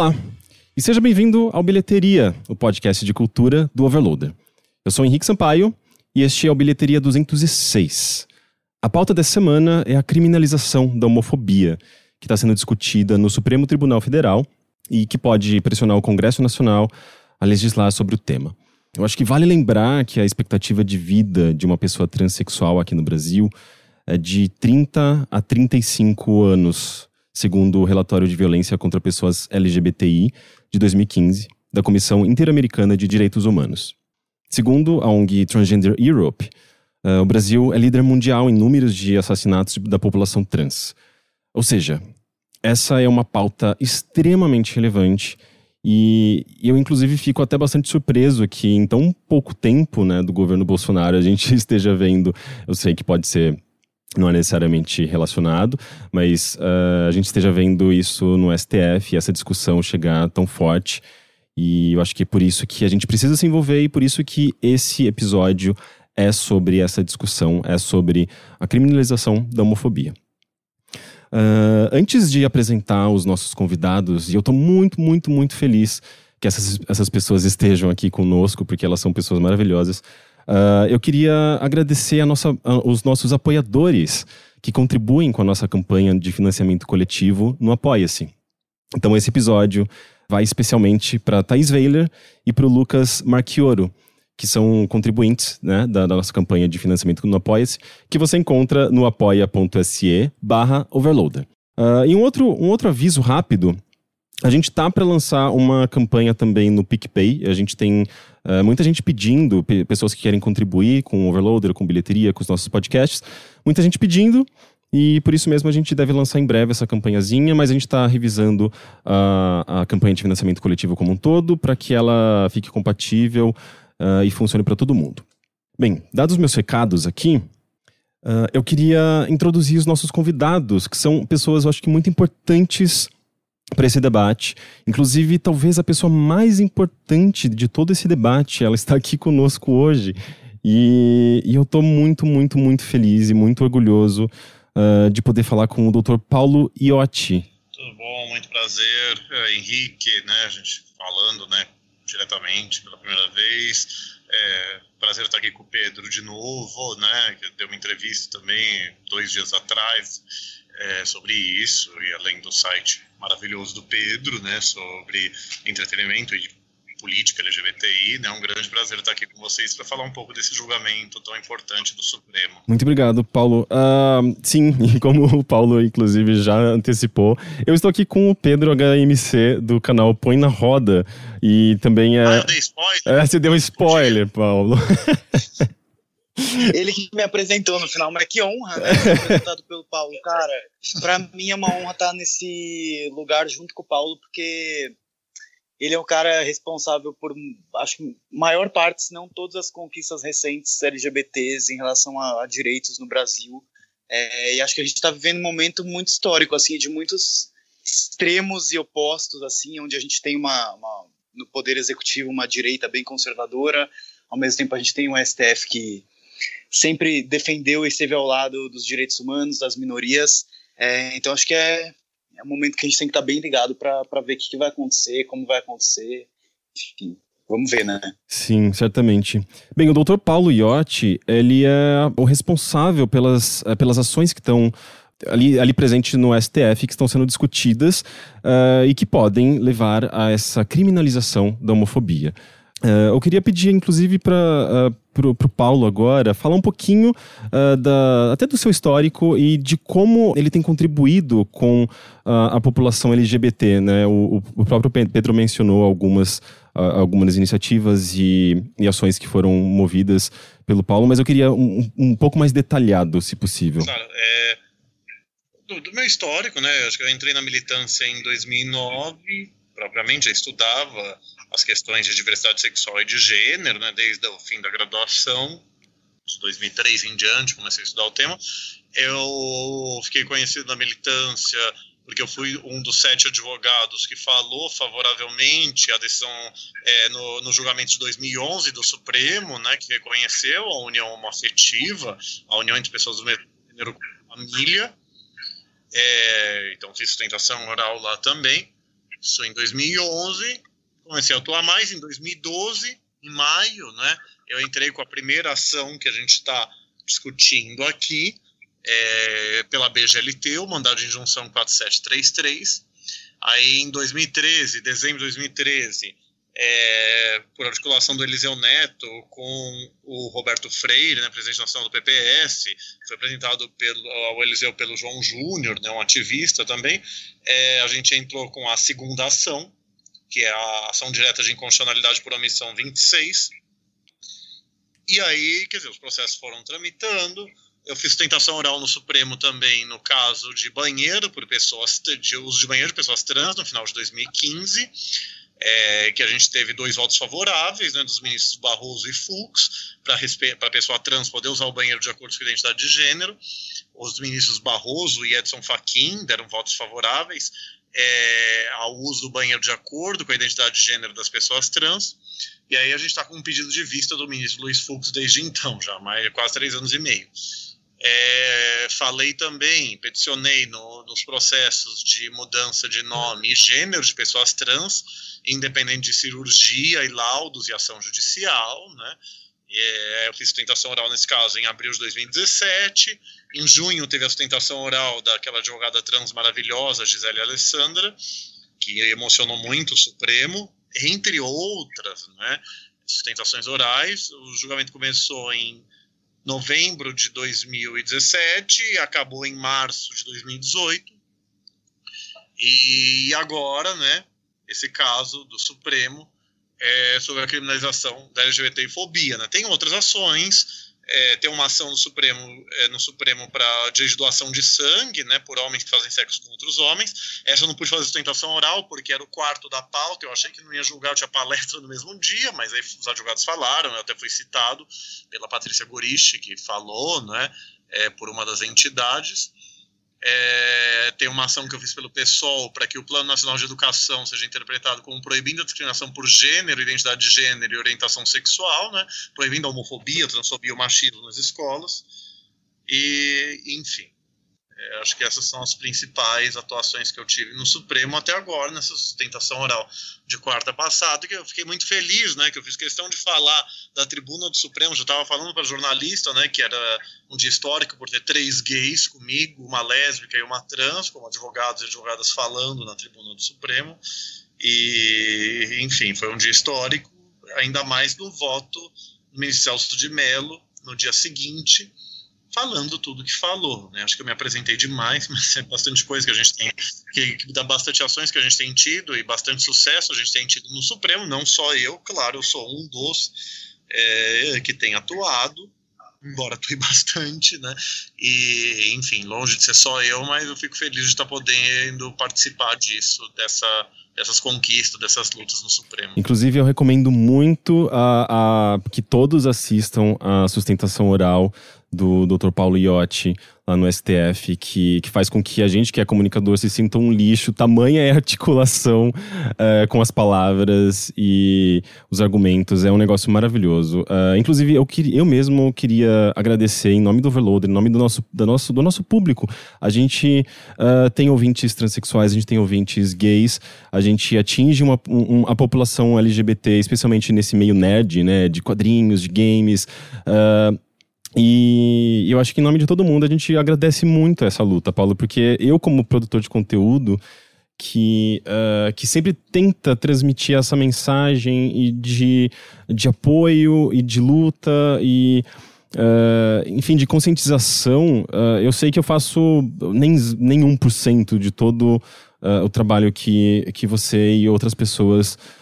Olá, e seja bem-vindo ao Bilheteria, o podcast de cultura do Overloader. Eu sou Henrique Sampaio e este é o Bilheteria 206. A pauta dessa semana é a criminalização da homofobia, que está sendo discutida no Supremo Tribunal Federal e que pode pressionar o Congresso Nacional a legislar sobre o tema. Eu acho que vale lembrar que a expectativa de vida de uma pessoa transexual aqui no Brasil é de 30 a 35 anos, segundo o relatório de violência contra pessoas LGBTI de 2015 da Comissão Interamericana de Direitos Humanos. Segundo a ONG Transgender Europe, uh, o Brasil é líder mundial em números de assassinatos da população trans. Ou seja, essa é uma pauta extremamente relevante e eu, inclusive, fico até bastante surpreso que em tão pouco tempo né, do governo Bolsonaro a gente esteja vendo. Eu sei que pode ser. Não é necessariamente relacionado, mas uh, a gente esteja vendo isso no STF essa discussão chegar tão forte. E eu acho que é por isso que a gente precisa se envolver e por isso que esse episódio é sobre essa discussão, é sobre a criminalização da homofobia. Uh, antes de apresentar os nossos convidados, e eu estou muito, muito, muito feliz que essas, essas pessoas estejam aqui conosco, porque elas são pessoas maravilhosas. Uh, eu queria agradecer nossa, os nossos apoiadores que contribuem com a nossa campanha de financiamento coletivo no Apoia-se. Então, esse episódio vai especialmente para Thais Weiler e para o Lucas Marchioro que são contribuintes né, da, da, nossa campanha de financiamento no Apoia-se, que você encontra no apoia.se barra overloader. Uh, e um outro, um outro aviso rápido, a gente tá para lançar uma campanha também no PicPay, a gente tem uh, muita gente pedindo, pessoas que querem contribuir com o Overloader, com bilheteria, com os nossos podcasts, muita gente pedindo, e por isso mesmo a gente deve lançar em breve essa campanhazinha, mas a gente está revisando a, a campanha de financiamento coletivo como um todo para que ela fique compatível uh, e funcione para todo mundo. Bem, dados meus recados aqui, uh, eu queria introduzir os nossos convidados, que são pessoas, eu acho que muito importantes para esse debate. Inclusive, talvez a pessoa mais importante de todo esse debate, ela está aqui conosco hoje. E, e eu estou muito, muito, muito feliz e muito orgulhoso uh, de poder falar com o Dr. Paulo Iotti. Tudo bom, muito prazer, uh, Henrique, né, a gente falando, né, diretamente pela primeira vez. É, prazer estar aqui com o Pedro de novo, né? Que deu uma entrevista também dois dias atrás é, sobre isso e além do site maravilhoso do Pedro, né? Sobre entretenimento e política LGBTI. É né? um grande prazer estar aqui com vocês para falar um pouco desse julgamento tão importante do Supremo. Muito obrigado, Paulo. Uh, sim, e como o Paulo, inclusive, já antecipou, eu estou aqui com o Pedro HMC do canal Põe na Roda. E também é. Ah, eu dei spoiler? É, você deu spoiler, Paulo. Ele que me apresentou no final, mas que honra, né? Apresentado pelo Paulo. Cara, pra mim é uma honra estar nesse lugar junto com o Paulo, porque ele é o cara responsável por, acho que, maior parte, se não todas as conquistas recentes LGBTs em relação a, a direitos no Brasil. É, e acho que a gente está vivendo um momento muito histórico, assim, de muitos extremos e opostos, assim, onde a gente tem uma, uma, no poder executivo uma direita bem conservadora, ao mesmo tempo a gente tem um STF que sempre defendeu e esteve ao lado dos direitos humanos, das minorias. É, então acho que é, é um momento que a gente tem que estar bem ligado para ver o que, que vai acontecer, como vai acontecer, enfim. Vamos ver, né? Sim, certamente. Bem, o doutor Paulo Iotti, ele é o responsável pelas, eh, pelas ações que estão ali, ali presentes no STF, que estão sendo discutidas uh, e que podem levar a essa criminalização da homofobia. Uh, eu queria pedir, inclusive, para uh, pro, pro Paulo agora falar um pouquinho uh, da, até do seu histórico e de como ele tem contribuído com a população LGBT, né? O, o próprio Pedro mencionou algumas, algumas iniciativas e, e, ações que foram movidas pelo Paulo, mas eu queria um, um pouco mais detalhado, se possível. Claro, é, do, do meu histórico, né? Acho que eu entrei na militância em 2009 propriamente já estudava as questões de diversidade sexual e de gênero, né, desde o fim da graduação, de 2003 em diante, comecei a estudar o tema. Eu fiquei conhecido na militância porque eu fui um dos sete advogados que falou favoravelmente a decisão é, no, no, julgamento de 2011 do Supremo, né, que reconheceu a união homoafetiva, a união entre pessoas do mesmo gênero família. É, então fiz sustentação oral lá também. isso em 2011, comecei a atuar mais em 2012, em maio, né? Eu entrei com a primeira ação que a gente está discutindo aqui, é, pela BGLT, o mandado de injunção 4733. Aí em 2013, dezembro de 2013, é, por articulação do Eliseu Neto com o Roberto Freire, né, presidente nacional do PPS, foi apresentado pelo, ao Eliseu pelo João Júnior, né, um ativista também, é, a gente entrou com a segunda ação, que é a ação direta de inconstitucionalidade por omissão 26, e aí, quer dizer, os processos foram tramitando, eu fiz tentação oral no Supremo também no caso de banheiro por pessoas de uso de banheiro de pessoas trans no final de 2015 é, que a gente teve dois votos favoráveis, né, dos ministros Barroso e Fux, para a pessoa trans poder usar o banheiro de acordo com a identidade de gênero. Os ministros Barroso e Edson Fachin deram votos favoráveis é, ao uso do banheiro de acordo com a identidade de gênero das pessoas trans. E aí a gente está com um pedido de vista do ministro Luiz Fux desde então, já mais quase três anos e meio. É, falei também, peticionei no, nos processos de mudança de nome e gênero de pessoas trans, independente de cirurgia e laudos e ação judicial, né? É, eu fiz sustentação oral nesse caso em abril de 2017. Em junho teve a sustentação oral daquela advogada trans maravilhosa, Gisele Alessandra, que emocionou muito o Supremo, entre outras né, sustentações orais. O julgamento começou em novembro de 2017 e acabou em março de 2018. E agora, né, esse caso do Supremo é sobre a criminalização da LGBTfobia. Né? Tem outras ações é, tem uma ação no Supremo, é, no Supremo para de doação de sangue, né, por homens que fazem sexo com outros homens. Essa eu não pude fazer sustentação oral porque era o quarto da pauta. Eu achei que não ia julgar, eu tinha palestra no mesmo dia, mas aí os advogados falaram. Eu até fui citado pela Patrícia Gorichi, que falou, né, é, por uma das entidades. É, tem uma ação que eu fiz pelo PSOL para que o Plano Nacional de Educação seja interpretado como proibindo a discriminação por gênero, identidade de gênero e orientação sexual, né? proibindo a homofobia, transfobia e machismo nas escolas. E, enfim, é, acho que essas são as principais atuações que eu tive no Supremo até agora, nessa sustentação oral de quarta passada, que eu fiquei muito feliz, né, que eu fiz questão de falar da tribuna do Supremo, já estava falando para jornalista, né, que era um dia histórico por ter três gays comigo, uma lésbica e uma trans, como advogados e advogadas falando na tribuna do Supremo, e, enfim, foi um dia histórico, ainda mais no voto do ministro Celso de Mello, no dia seguinte, falando tudo que falou, né? Acho que eu me apresentei demais, mas é bastante coisa que a gente tem, que, que dá bastante ações que a gente tem tido e bastante sucesso a gente tem tido no Supremo, não só eu, claro, eu sou um dos é, que tem atuado, embora atue bastante, né? E, enfim, longe de ser só eu, mas eu fico feliz de estar podendo participar disso, dessa dessas conquistas, dessas lutas no Supremo. Inclusive, eu recomendo muito a, a que todos assistam a sustentação oral do Dr. Paulo Iotti lá no STF, que, que faz com que a gente que é comunicador se sinta um lixo. Tamanha é a articulação uh, com as palavras e os argumentos. É um negócio maravilhoso. Uh, inclusive, eu, queria, eu mesmo queria agradecer em nome do Overloader, em nome do nosso, do nosso, do nosso público. A gente uh, tem ouvintes transexuais, a gente tem ouvintes gays, a gente atinge uma, um, a população LGBT, especialmente nesse meio nerd, né, de quadrinhos, de games. Uh, e eu acho que em nome de todo mundo a gente agradece muito essa luta, Paulo, porque eu, como produtor de conteúdo, que, uh, que sempre tenta transmitir essa mensagem e de, de apoio e de luta e. Uh, enfim, de conscientização, uh, eu sei que eu faço nem, nem 1% de todo o trabalho que, que você e outras pessoas uh,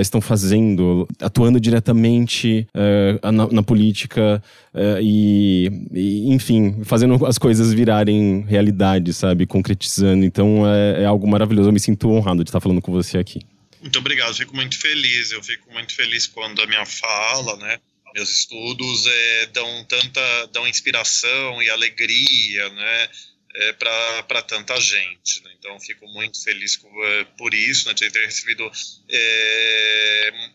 estão fazendo, atuando diretamente uh, na, na, política uh, e, e, enfim, fazendo as coisas virarem realidade, sabe? Concretizando. Então é, é algo maravilhoso. Eu me sinto honrado de estar falando com você aqui. Muito obrigado, fico muito feliz. Eu fico muito feliz quando a minha fala, né? Meus estudos é, dão tanta dão inspiração e alegria, né? É, para tanta gente. Né? Então, fico muito feliz com, é, por isso, né, de ter recebido é,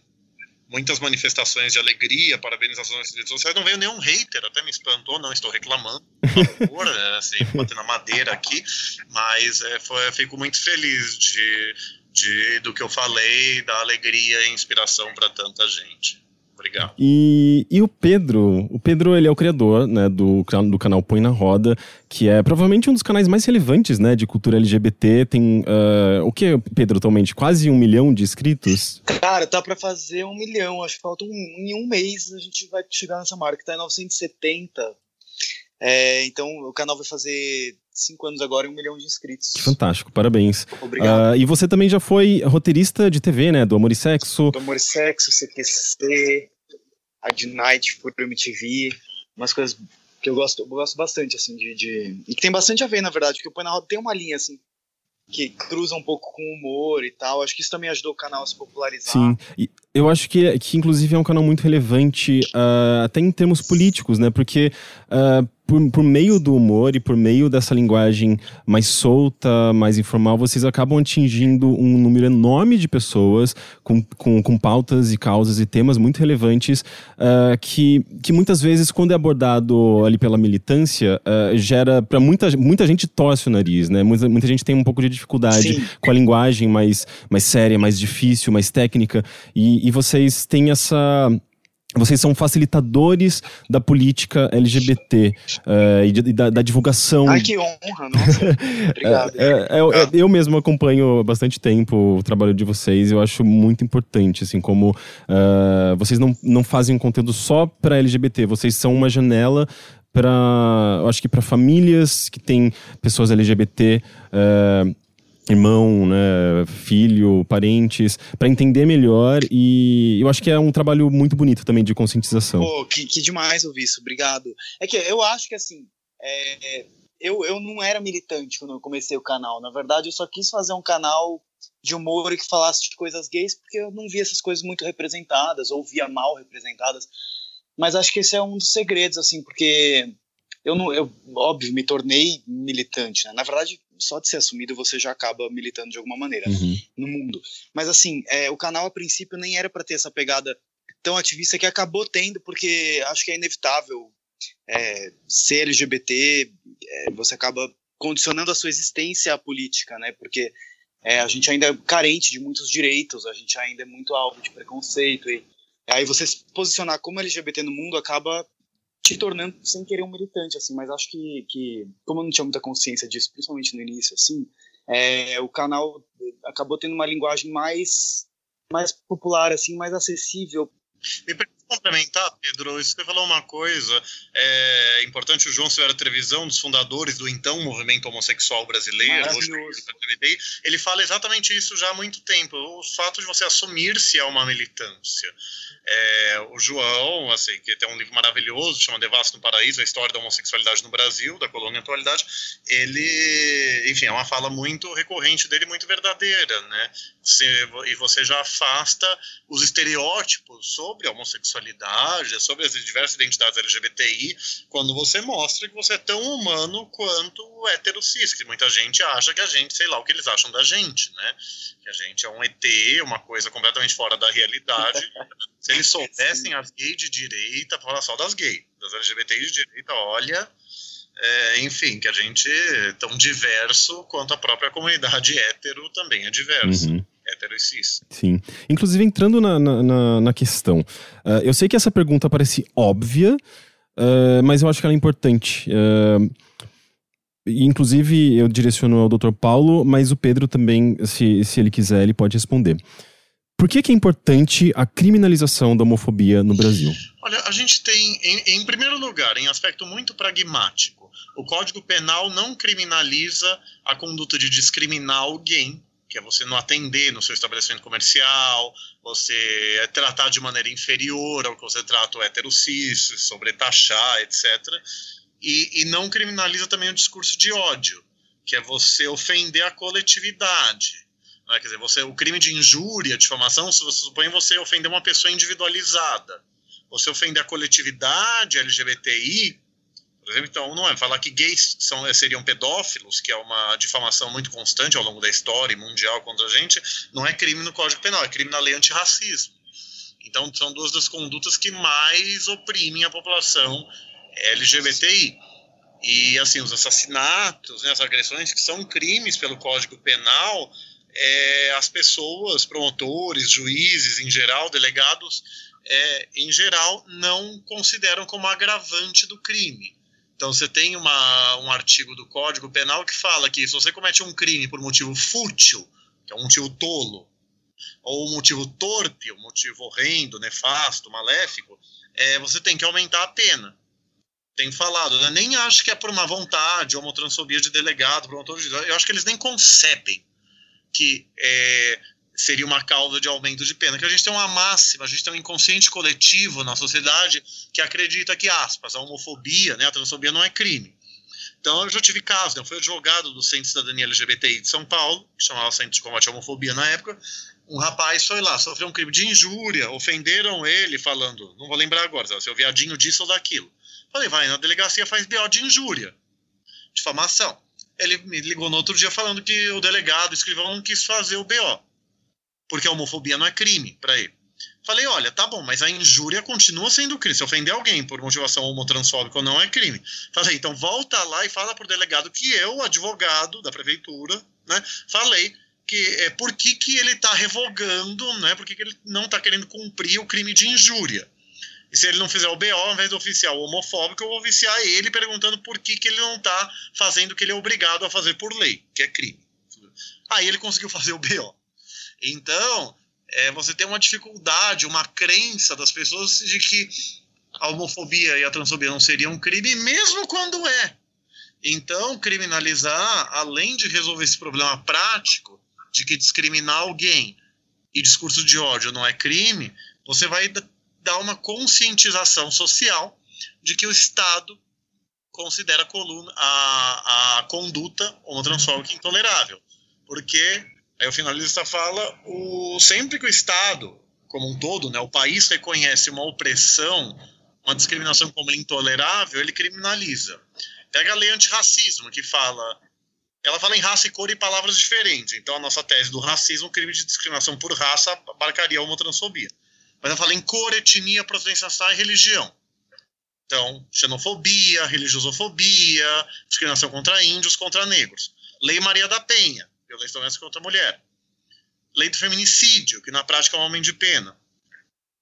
muitas manifestações de alegria, parabenizações nas redes sociais. Não veio nenhum hater, até me espantou, não estou reclamando, por favor, é, assim, batendo na madeira aqui, mas é, foi, fico muito feliz de, de, do que eu falei, da alegria e inspiração para tanta gente. Obrigado. E, e o Pedro, o Pedro ele é o criador né, do, do canal Põe na Roda, que é provavelmente um dos canais mais relevantes né, de cultura LGBT. Tem uh, o que, Pedro, atualmente? Quase um milhão de inscritos? Cara, tá para fazer um milhão. Acho que falta um, em um mês a gente vai chegar nessa marca. Tá em 970. É, então o canal vai fazer cinco anos agora e um milhão de inscritos. Fantástico, parabéns. Obrigado. Uh, e você também já foi roteirista de TV, né? Do Amor e Sexo. Do Amor e Sexo, CQC, a de Night por MTV, umas coisas que eu gosto, eu gosto bastante, assim, de, de, E que tem bastante a ver, na verdade, porque o Põe na Roda tem uma linha, assim, que cruza um pouco com humor e tal. Acho que isso também ajudou o canal a se popularizar. Sim, e eu acho que, que inclusive é um canal muito relevante, uh, até em termos políticos, né? Porque uh, por, por meio do humor e por meio dessa linguagem mais solta, mais informal, vocês acabam atingindo um número enorme de pessoas com, com, com pautas e causas e temas muito relevantes uh, que, que muitas vezes, quando é abordado ali pela militância, gera para muita, muita gente torce o nariz, né? Muita, muita gente tem um pouco de dificuldade Sim. com a linguagem mais, mais séria, mais difícil, mais técnica, e, e vocês têm essa vocês são facilitadores da política LGBT uh, eh, e, de, da, da, divulgação. Ai, que honra, nossa. Obrigado. É, é, é, eu mesmo acompanho há bastante tempo o trabalho de vocês. Eu acho muito importante, assim, como uh, vocês não, não fazem um conteúdo só para LGBT, vocês são uma janela para, acho que para famílias que têm pessoas LGBT. Uh, eh, irmão, né, filho, parentes, para entender melhor e eu acho que é um trabalho muito bonito também de conscientização. Pô, que, que demais ouvir isso, obrigado. É que eu acho que assim, é, eu, eu não era militante quando eu comecei o canal, na verdade eu só quis fazer um canal de humor e que falasse de coisas gays porque eu não via essas coisas muito representadas ou via mal representadas, mas acho que esse é um dos segredos, assim, porque eu não, eu óbvio me tornei militante, né? na verdade só de ser assumido você já acaba militando de alguma maneira uhum. no mundo. Mas assim, é, o canal a princípio nem era para ter essa pegada tão ativista que acabou tendo, porque acho que é inevitável é, ser LGBT, é, você acaba condicionando a sua existência à política, né? Porque é, a gente ainda é carente de muitos direitos, a gente ainda é muito alvo de preconceito e aí você se posicionar como LGBT no mundo acaba te tornando sem querer um militante, assim, mas acho que, que como eu não tinha muita consciência disso, principalmente no início, assim, é, o canal acabou tendo uma linguagem mais, mais popular, assim, mais acessível. Me complementar, Pedro, você falou uma coisa é importante. O João Silveira Trevisão, dos fundadores do então movimento homossexual brasileiro, hoje, ele fala exatamente isso já há muito tempo. O fato de você assumir-se a uma militância. É, o João, assim, que tem um livro maravilhoso, chama Devasto no Paraíso, a história da homossexualidade no Brasil, da colônia atualidade, ele, enfim, é uma fala muito recorrente dele, muito verdadeira, né? e você já afasta os estereótipos sobre a homossexualidade, sobre as diversas identidades LGBTI, quando você mostra que você é tão humano quanto o hétero cis, que muita gente acha que a gente, sei lá o que eles acham da gente, né? Que a gente é um ET, uma coisa completamente fora da realidade. Se eles soubessem as gays de direita, fala só das gays, das LGBTI de direita, olha. É, enfim, que a gente é tão diverso quanto a própria comunidade hétero também é diversa. Uhum hétero e cis. Sim. Inclusive, entrando na, na, na questão, uh, eu sei que essa pergunta parece óbvia, uh, mas eu acho que ela é importante. Uh, inclusive, eu direciono ao Dr. Paulo, mas o Pedro também, se, se ele quiser, ele pode responder. Por que, que, é importante a criminalização da homofobia no Brasil? Olha, a gente tem, em, em, primeiro lugar, em aspecto muito pragmático, o Código Penal não criminaliza a conduta de discriminar alguém que é você não atender no seu estabelecimento comercial, você tratar de maneira inferior ao que você trata o hétero cis, sobretaxar, etc. E, e não criminaliza também o discurso de ódio, que é você ofender a coletividade. Né? Quer dizer, você, o crime de injúria, difamação, se você supõe você ofender uma pessoa individualizada. Você ofender a coletividade LGBTI, então, não é falar que gays são, seriam pedófilos, que é uma difamação muito constante ao longo da história mundial contra a gente, não é crime no Código Penal, é crime na lei antirracismo. Então, são duas das condutas que mais oprimem a população LGBTI. E, assim, os assassinatos, né, as agressões que são crimes pelo Código Penal, é, as pessoas, promotores, juízes em geral, delegados, é, em geral, não consideram como agravante do crime. Então, você tem uma, um artigo do Código Penal que fala que se você comete um crime por motivo fútil, que é um motivo tolo, ou um motivo torpe, um motivo horrendo, nefasto, maléfico, é, você tem que aumentar a pena. Tem falado, né? nem acho que é por uma vontade ou uma transfobia de delegado, promotor de eu acho que eles nem concebem que é, seria uma causa de aumento de pena. Que a gente tem uma máxima, a gente tem um inconsciente coletivo na sociedade que acredita que, aspas, a homofobia, né, a transfobia não é crime. Então, eu já tive casos, né, eu fui advogado do Centro de Cidadania LGBTI de São Paulo, que chamava Centro de Combate à Homofobia na época, um rapaz foi lá, sofreu um crime de injúria, ofenderam ele falando, não vou lembrar agora, seu viadinho disso ou daquilo. Falei, vai na delegacia, faz BO de injúria, difamação. Ele me ligou no outro dia falando que o delegado, o escrivão, não quis fazer o BO, porque a homofobia não é crime para ele. Falei, olha, tá bom, mas a injúria continua sendo crime. Se ofender alguém por motivação homotransfóbica ou não é crime. Falei, então volta lá e fala pro delegado que eu, advogado da prefeitura, né, falei que é por que, que ele está revogando, né? Por que, que ele não está querendo cumprir o crime de injúria? E se ele não fizer o BO, ao invés do oficial homofóbico, eu vou oficiar ele perguntando por que, que ele não está fazendo o que ele é obrigado a fazer por lei, que é crime. Aí ele conseguiu fazer o BO. Então, é, você tem uma dificuldade, uma crença das pessoas de que a homofobia e a transfobia não seriam um crime, mesmo quando é. Então, criminalizar, além de resolver esse problema prático, de que discriminar alguém e discurso de ódio não é crime, você vai dar uma conscientização social de que o Estado considera a, coluna, a, a conduta homotransfóbica intolerável. Porque, aí o finalista fala, o, sempre que o Estado, como um todo, né, o país reconhece uma opressão, uma discriminação como intolerável, ele criminaliza. Pega a lei antirracismo, que fala ela fala em raça e cor e palavras diferentes. Então, a nossa tese do racismo, crime de discriminação por raça, abarcaria a homotransfobia. Mas ela fala em cor, etnia, procedência ancestral e religião. Então, xenofobia, religiosofobia, discriminação contra índios, contra negros. Lei Maria da Penha, violência doméstica contra a mulher. Lei do feminicídio, que na prática é um homem de pena.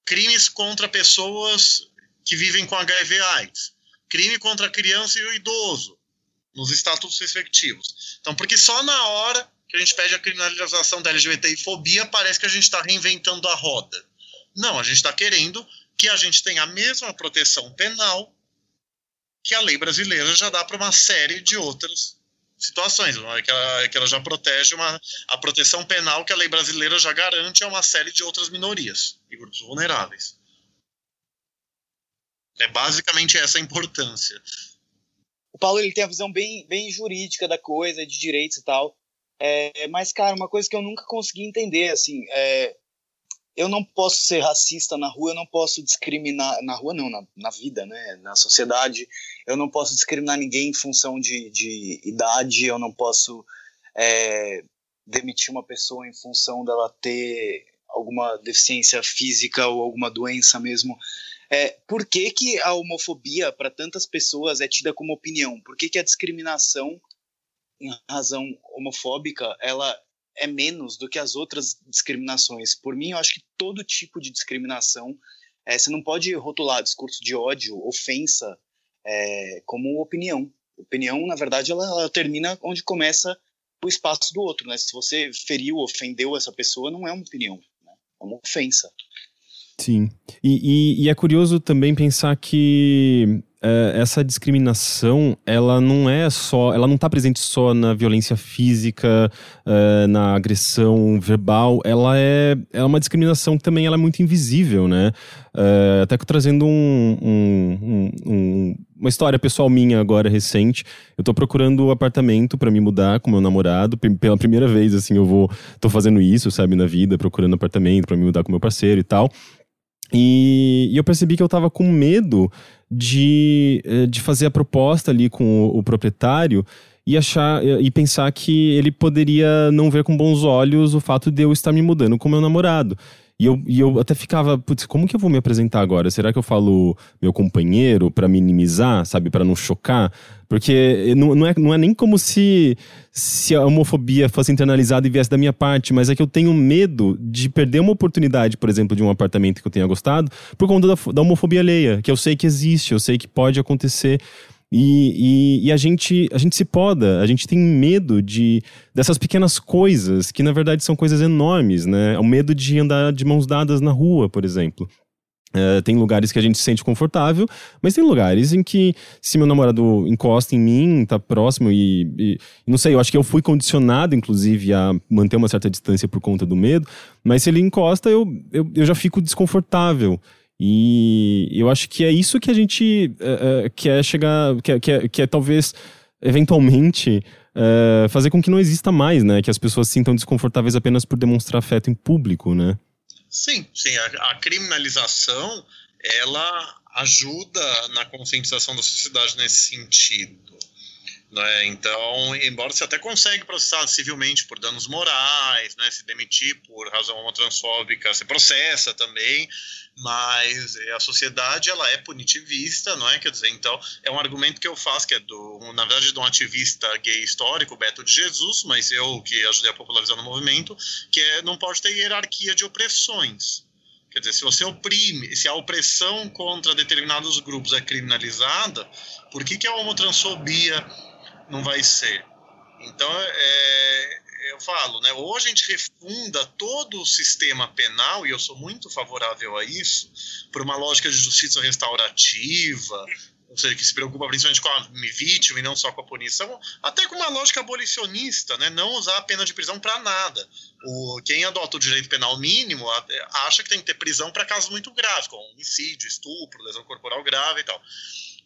Crimes contra pessoas que vivem com HIV/AIDS. Crime contra a criança e o idoso nos estatutos respectivos. Então, porque só na hora que a gente pede a criminalização da LGBTI-fobia, parece que a gente está reinventando a roda. Não, a gente está querendo que a gente tenha a mesma proteção penal que a lei brasileira já dá para uma série de outras situações, que, ela, que ela já protege uma, a proteção penal que a lei brasileira já garante a uma série de outras minorias e grupos vulneráveis. É basicamente essa a importância o Paulo ele tem a visão bem, bem jurídica da coisa, de direitos e tal. É, mas, cara, uma coisa que eu nunca consegui entender, assim, é, eu não posso ser racista na rua, eu não posso discriminar, na rua não, na, na vida, né, na sociedade, eu não posso discriminar ninguém em função de, de idade, eu não posso é, demitir uma pessoa em função dela ter alguma deficiência física ou alguma doença mesmo. É, por que, que a homofobia para tantas pessoas é tida como opinião? Por que, que a discriminação em razão homofóbica ela é menos do que as outras discriminações? Por mim, eu acho que todo tipo de discriminação é, você não pode rotular discurso de ódio, ofensa, é, como opinião. Opinião, na verdade, ela, ela, termina onde começa o espaço do outro. Né? Se você feriu, ofendeu essa pessoa, não é uma opinião, né? é uma ofensa. Sim. E, e, e, é curioso também pensar que é, essa discriminação, ela não é só, ela não está presente só na violência física, é, na agressão verbal, ela é, é uma discriminação que também ela é muito invisível, né? É, até que trazendo um, um, um, uma história pessoal minha agora, recente, eu tô procurando um apartamento para me mudar com meu namorado, pela primeira vez, assim, eu vou, tô fazendo isso, sabe, na vida, procurando apartamento para me mudar com meu parceiro e tal. E, e, eu percebi que eu estava com medo de, eh, de fazer a proposta ali com o, o, proprietário e achar e pensar que ele poderia não ver com bons olhos o fato de eu estar me mudando com meu namorado. E eu, e eu até ficava, putz, como que eu vou me apresentar agora? Será que eu falo meu companheiro para minimizar, sabe, para não chocar? Porque não, não, é, não é nem como se, se a homofobia fosse internalizada e viesse da minha parte, mas é que eu tenho medo de perder uma oportunidade, por exemplo, de um apartamento que eu tenha gostado, por conta da, da homofobia alheia, que eu sei que existe, eu sei que pode acontecer. E, e, e, a, gente, a gente se poda, a gente tem medo de dessas pequenas coisas, que na verdade são coisas enormes, né? O medo de andar de mãos dadas na rua, por exemplo. É, tem lugares que a gente se sente confortável, mas tem lugares em que, se meu namorado encosta em mim, tá próximo e, e, Não sei, eu acho que eu fui condicionado, inclusive, a manter uma certa distância por conta do medo, mas se ele encosta, eu, eu, eu já fico desconfortável. E eu acho que é isso que a gente é, é, quer chegar, quer, quer, quer talvez, eventualmente, é, fazer com que não exista mais, né? Que as pessoas se sintam desconfortáveis apenas por demonstrar afeto em público, né? Sim, sim. A, a criminalização, ela ajuda na conscientização da sociedade nesse sentido. Né? Então, embora você até consegue processar civilmente por danos morais, né? se demitir por razão homotransfóbica, você processa também, mas a sociedade ela é punitivista, não é? Quer dizer, então é um argumento que eu faço que é do, na verdade, de um ativista gay histórico, Beto de Jesus, mas eu que ajudei a popularizar no movimento, que é não pode ter hierarquia de opressões. Quer dizer, se você oprime, se a opressão contra determinados grupos é criminalizada, por que, que a homotransfobia não vai ser. Então, é, eu falo, né, ou a gente refunda todo o sistema penal, e eu sou muito favorável a isso, por uma lógica de justiça restaurativa, ou seja, que se preocupa principalmente com a vítima e não só com a punição, até com uma lógica abolicionista, né, não usar a pena de prisão para nada. O, quem adota o direito penal mínimo acha que tem que ter prisão para casos muito graves, como homicídio, estupro, lesão corporal grave e tal.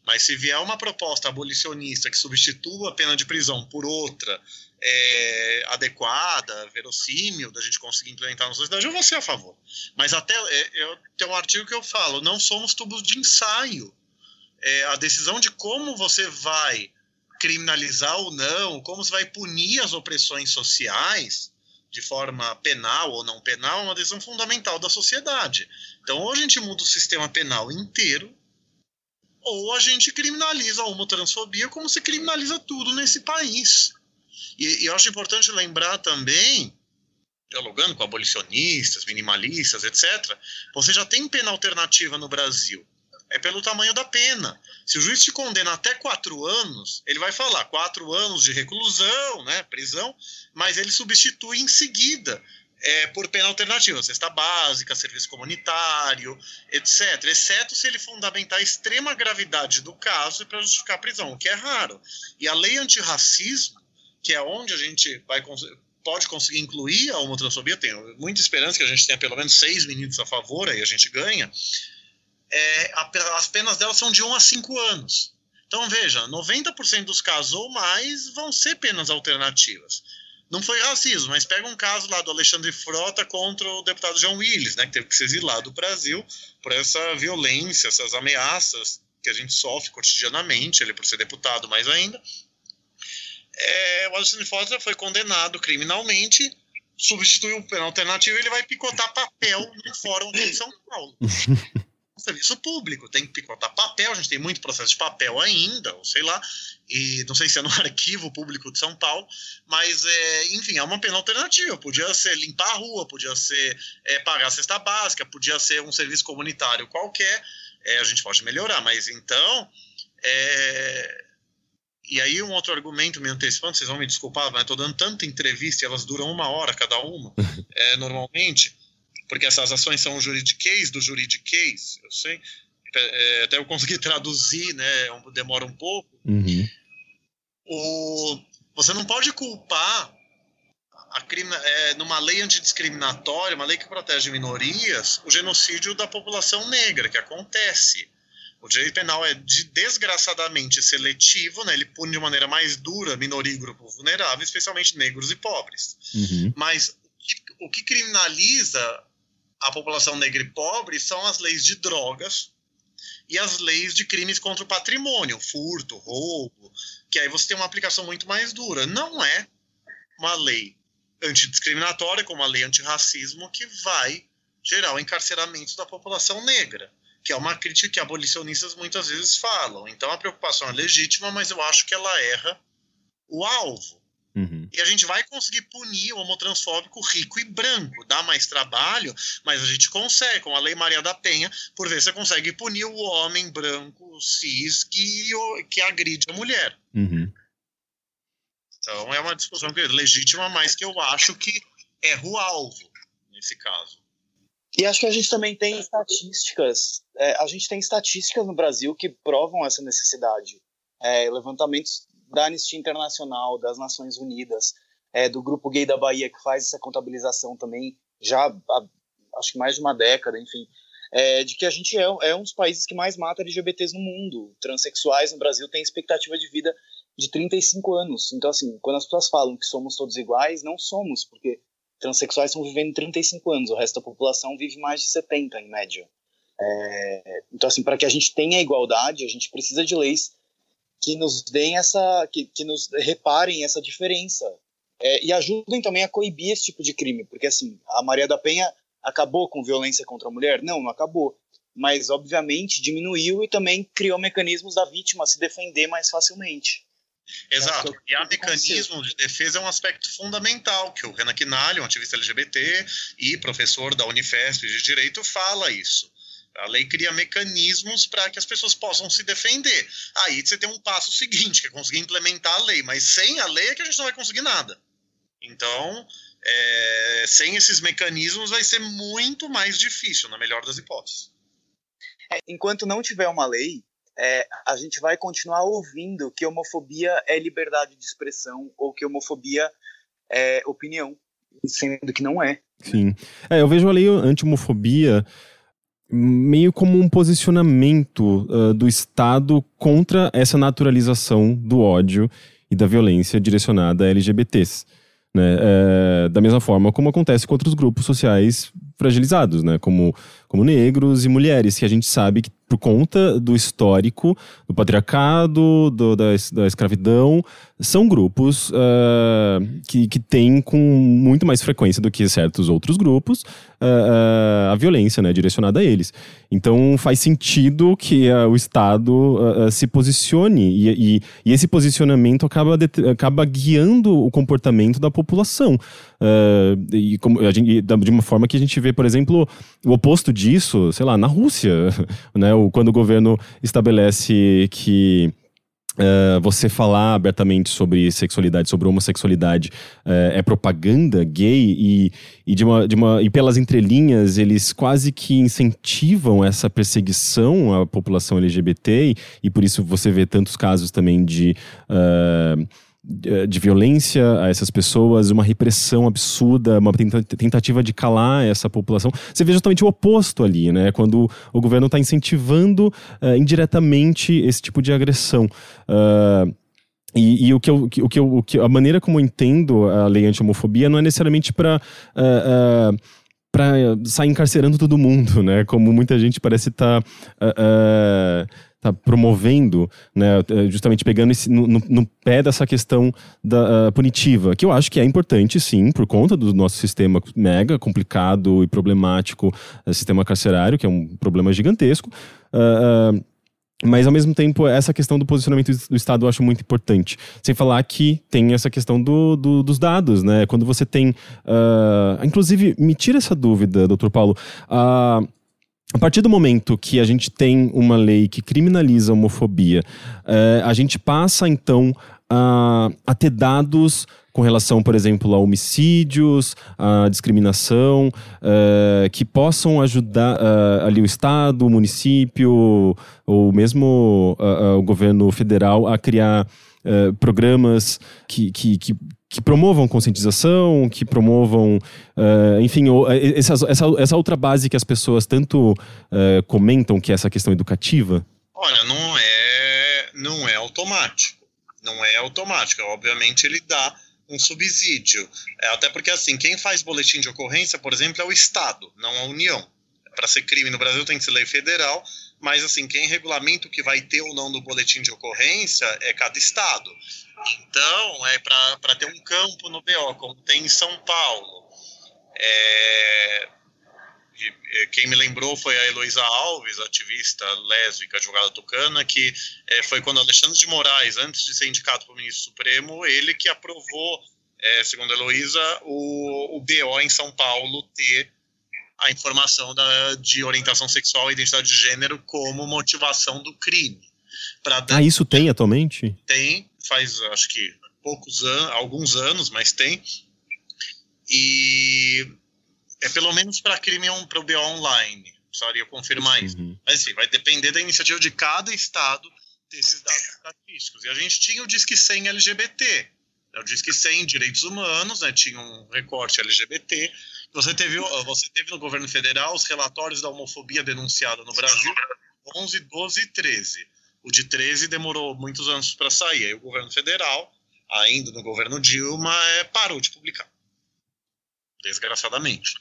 Mas se vier uma proposta abolicionista que substitua a pena de prisão por outra é, adequada, verossímil, da gente conseguir implementar na sociedade, eu vou ser a favor. Mas até é, eu tenho um artigo que eu falo, não somos tubos de ensaio. É, a decisão de como você vai criminalizar ou não, como você vai punir as opressões sociais de forma penal ou não penal, é uma decisão fundamental da sociedade. Então, ou a gente muda o sistema penal inteiro, ou a gente criminaliza a homotransfobia como se criminaliza tudo nesse país. E, e eu acho importante lembrar também, dialogando com abolicionistas, minimalistas, etc., você já tem pena alternativa no Brasil. É pelo tamanho da pena. Se o juiz te condena até quatro anos, ele vai falar quatro anos de reclusão, né, prisão, mas ele substitui em seguida é, por pena alternativa, cesta básica, serviço comunitário, etc. Exceto se ele fundamentar a extrema gravidade do caso para justificar a prisão, o que é raro. E a lei antirracismo, que é onde a gente vai pode conseguir incluir a homotransfobia, tenho muita esperança que a gente tenha pelo menos seis ministros a favor, aí a gente ganha, é, a, as penas delas são de 1 a 5 anos. Então, veja, 90% dos casos ou mais vão ser penas alternativas não foi racismo, mas pega um caso lá do Alexandre Frota contra o deputado João Willis, né, que teve que se exilar do Brasil por essa violência, essas ameaças que a gente sofre cotidianamente, ele por ser deputado mais ainda. É, o Alexandre Frota foi condenado criminalmente, substituiu o pena alternativo e ele vai picotar papel no fórum de São Paulo. serviço público, tem que picotar papel, a gente tem muito processo de papel ainda, ou sei lá, e não sei se é no arquivo público de São Paulo, mas, é, enfim, é uma pena alternativa, podia ser limpar a rua, podia ser é, pagar a cesta básica, podia ser um serviço comunitário qualquer, é, a gente pode melhorar, mas então, é, e aí um outro argumento me antecipando, vocês vão me desculpar, mas estou dando tanta entrevista e elas duram uma hora cada uma, é, normalmente, porque essas ações são juridiquês do juridiquês, eu sei, é, até eu consegui traduzir, né, demora um pouco. Uhum. O, você não pode culpar a crime, é, numa lei antidiscriminatória, uma lei que protege minorias, o genocídio da população negra, que acontece. O direito penal é de, desgraçadamente seletivo, né? ele pune de maneira mais dura minoria e grupos vulneráveis, especialmente negros e pobres. Uhum. Mas o que, o que criminaliza a população negra e pobre são as leis de drogas e as leis de crimes contra o patrimônio, furto, roubo, que aí você tem uma aplicação muito mais dura. Não é uma lei antidiscriminatória, como a lei antirracismo, que vai gerar o encarceramento da população negra, que é uma crítica que abolicionistas muitas vezes falam. Então a preocupação é legítima, mas eu acho que ela erra o alvo. Uhum. E a gente vai conseguir punir o homotransfóbico rico e branco. Dá mais trabalho, mas a gente consegue. Com a Lei Maria da Penha, por vezes você consegue punir o homem branco cis que, que agride a mulher. Uhum. Então é uma discussão é legítima, mas que eu acho que erra o alvo nesse caso. E acho que a gente também tem estatísticas. É, a gente tem estatísticas no Brasil que provam essa necessidade. É, levantamentos da Anistia Internacional, das Nações Unidas, é, do Grupo Gay da Bahia, que faz essa contabilização também, já há, acho que mais de uma década, enfim, é, de que a gente é, é, um dos países que mais mata LGBTs no mundo. Transsexuais no Brasil têm expectativa de vida de 35 anos. Então, assim, quando as pessoas falam que somos todos iguais, não somos, porque transexuais estão vivendo 35 anos, o resto da população vive mais de 70 em média. É, então, assim, para que a gente tenha igualdade, a gente precisa de leis que nos deem essa, que, que nos reparem essa diferença é, e ajudem também a coibir esse tipo de crime, porque assim, a Maria da Penha acabou com violência contra a mulher? Não, não acabou, mas obviamente diminuiu e também criou mecanismos da vítima se defender mais facilmente. Exato. E há mecanismos de defesa é um aspecto fundamental, que o Renan Quinalha, um ativista LGBT e professor da Unifesp de Direito, fala isso. A lei cria mecanismos para que as pessoas possam se defender. Aí você tem um passo seguinte, que é conseguir implementar a lei. Mas sem a lei é que a gente não vai conseguir nada. Então, é, sem esses mecanismos vai ser muito mais difícil, na melhor das hipóteses. É, enquanto não tiver uma lei, é, a gente vai continuar ouvindo que homofobia é liberdade de expressão ou que homofobia é opinião, sendo que não é. Sim. É, eu vejo a lei anti-homofobia meio como um posicionamento uh, do Estado contra essa naturalização do ódio e da violência direcionada a LGBTs. Né? É, da mesma forma como acontece com outros grupos sociais fragilizados, né? como, como negros e mulheres, que a gente sabe que por conta do histórico, do patriarcado, do, da, da escravidão, são grupos uh, que, que têm com muito mais frequência do que certos outros grupos uh, uh, a violência né, direcionada a eles. Então faz sentido que o Estado se posicione e, e, e, esse posicionamento acaba, de, acaba guiando o comportamento da população. e, como, gente, de uma forma que a gente vê, por exemplo, o oposto disso, sei lá, na Rússia, né? quando o governo estabelece que Uh, você falar abertamente sobre sexualidade, sobre homossexualidade, uh, é propaganda gay e, e, de uma, de uma, e pelas entrelinhas eles quase que incentivam essa perseguição à população LGBT e, e por isso você vê tantos casos também de. Uh, de violência a essas pessoas, uma repressão absurda, uma tentativa de calar essa população. Você vê justamente o oposto ali, né? Quando o governo está incentivando uh, indiretamente esse tipo de agressão. Uh, e, e, o, que eu, o, que eu, o que a maneira como eu entendo a lei anti-homofobia não é necessariamente para uh, uh, para sair encarcerando todo mundo, né? Como muita gente parece estar tá, tá promovendo, né, é, justamente pegando esse, no, no, pé dessa questão da uh, punitiva, que eu acho que é importante, sim, por conta do nosso sistema mega complicado e problemático, uh, sistema carcerário, que é um problema gigantesco. Uh, mas, ao mesmo tempo, essa questão do posicionamento do Estado eu acho muito importante. Sem falar que tem essa questão do, do dos dados, né? Quando você tem. inclusive, me tira essa dúvida, doutor Paulo. Uh, a partir do momento que a gente tem uma lei que criminaliza a homofobia, é, a gente passa então a, a, ter dados com relação, por exemplo, a homicídios, a discriminação, é, que possam ajudar é, ali o Estado, o município, ou mesmo o governo federal a criar programas que, que, que que promovam conscientização, que promovam, uh, enfim, essa, essa, essa, outra base que as pessoas tanto uh, comentam, que é essa questão educativa? Olha, não é, não é automático. Não é automático. Obviamente, ele dá um subsídio. É, até porque, assim, quem faz boletim de ocorrência, por exemplo, é o Estado, não a União. Para ser crime no Brasil tem que ser lei federal, mas, assim, quem regulamenta o que vai ter ou não do boletim de ocorrência é cada Estado. Então, é para ter um campo no BO, como tem em São Paulo, é, quem me lembrou foi a Heloísa Alves, ativista lésbica, advogada tucana, que é, foi quando Alexandre de Moraes, antes de ser indicado para o ministro Supremo, ele que aprovou, é, segundo a Heloísa, o, o BO em São Paulo ter a informação da, de orientação sexual e identidade de gênero como motivação do crime. Pra, ah, isso tem atualmente? Tem, faz acho que poucos anos, alguns anos, mas tem. E é pelo menos para crime para o BO online. Precisaria confirmar isso. Uhum. Mas sim, vai depender da iniciativa de cada estado desses dados estatísticos. E a gente tinha o Disque 100 LGBT. Né, o Disque 100 Direitos Humanos, né, tinha um recorte LGBT. Você teve, você teve no governo federal os relatórios da homofobia denunciada no Brasil 11, 12 e 13. O de 13 demorou muitos anos para sair. Aí o governo federal, ainda no governo Dilma, é, parou de publicar desgraçadamente.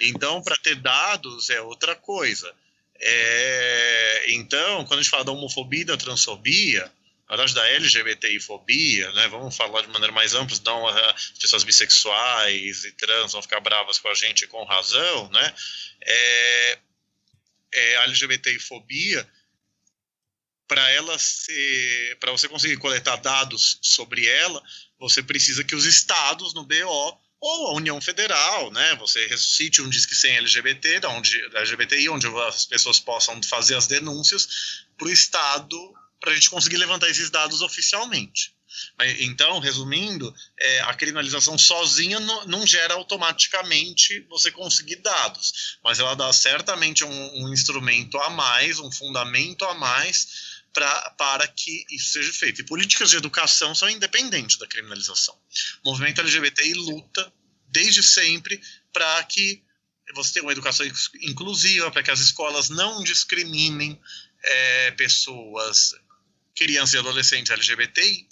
Então, para ter dados é outra coisa. É, então, quando a gente fala da homofobia e da transfobia, verdade da LGBTI-fobia, né, vamos falar de maneira mais ampla, não as pessoas bissexuais e trans vão ficar bravas com a gente com razão, né, é, é a LGBTI-fobia, para ela ser, para você conseguir coletar dados sobre ela, você precisa que os estados no BO ou a União Federal, né? Você ressuscite um disque sem LGBT, da onde LGBTI, onde as pessoas possam fazer as denúncias para o Estado, para a gente conseguir levantar esses dados oficialmente. Então, resumindo, é, a criminalização sozinha não, não, gera automaticamente você conseguir dados, mas ela dá certamente um, um instrumento a mais, um fundamento a mais pra, para que isso seja feito. E políticas de educação são independentes da criminalização. O movimento LGBTI luta desde sempre para que você tenha uma educação inclusiva, para que as escolas não discriminem é, pessoas, crianças e adolescentes LGBTI,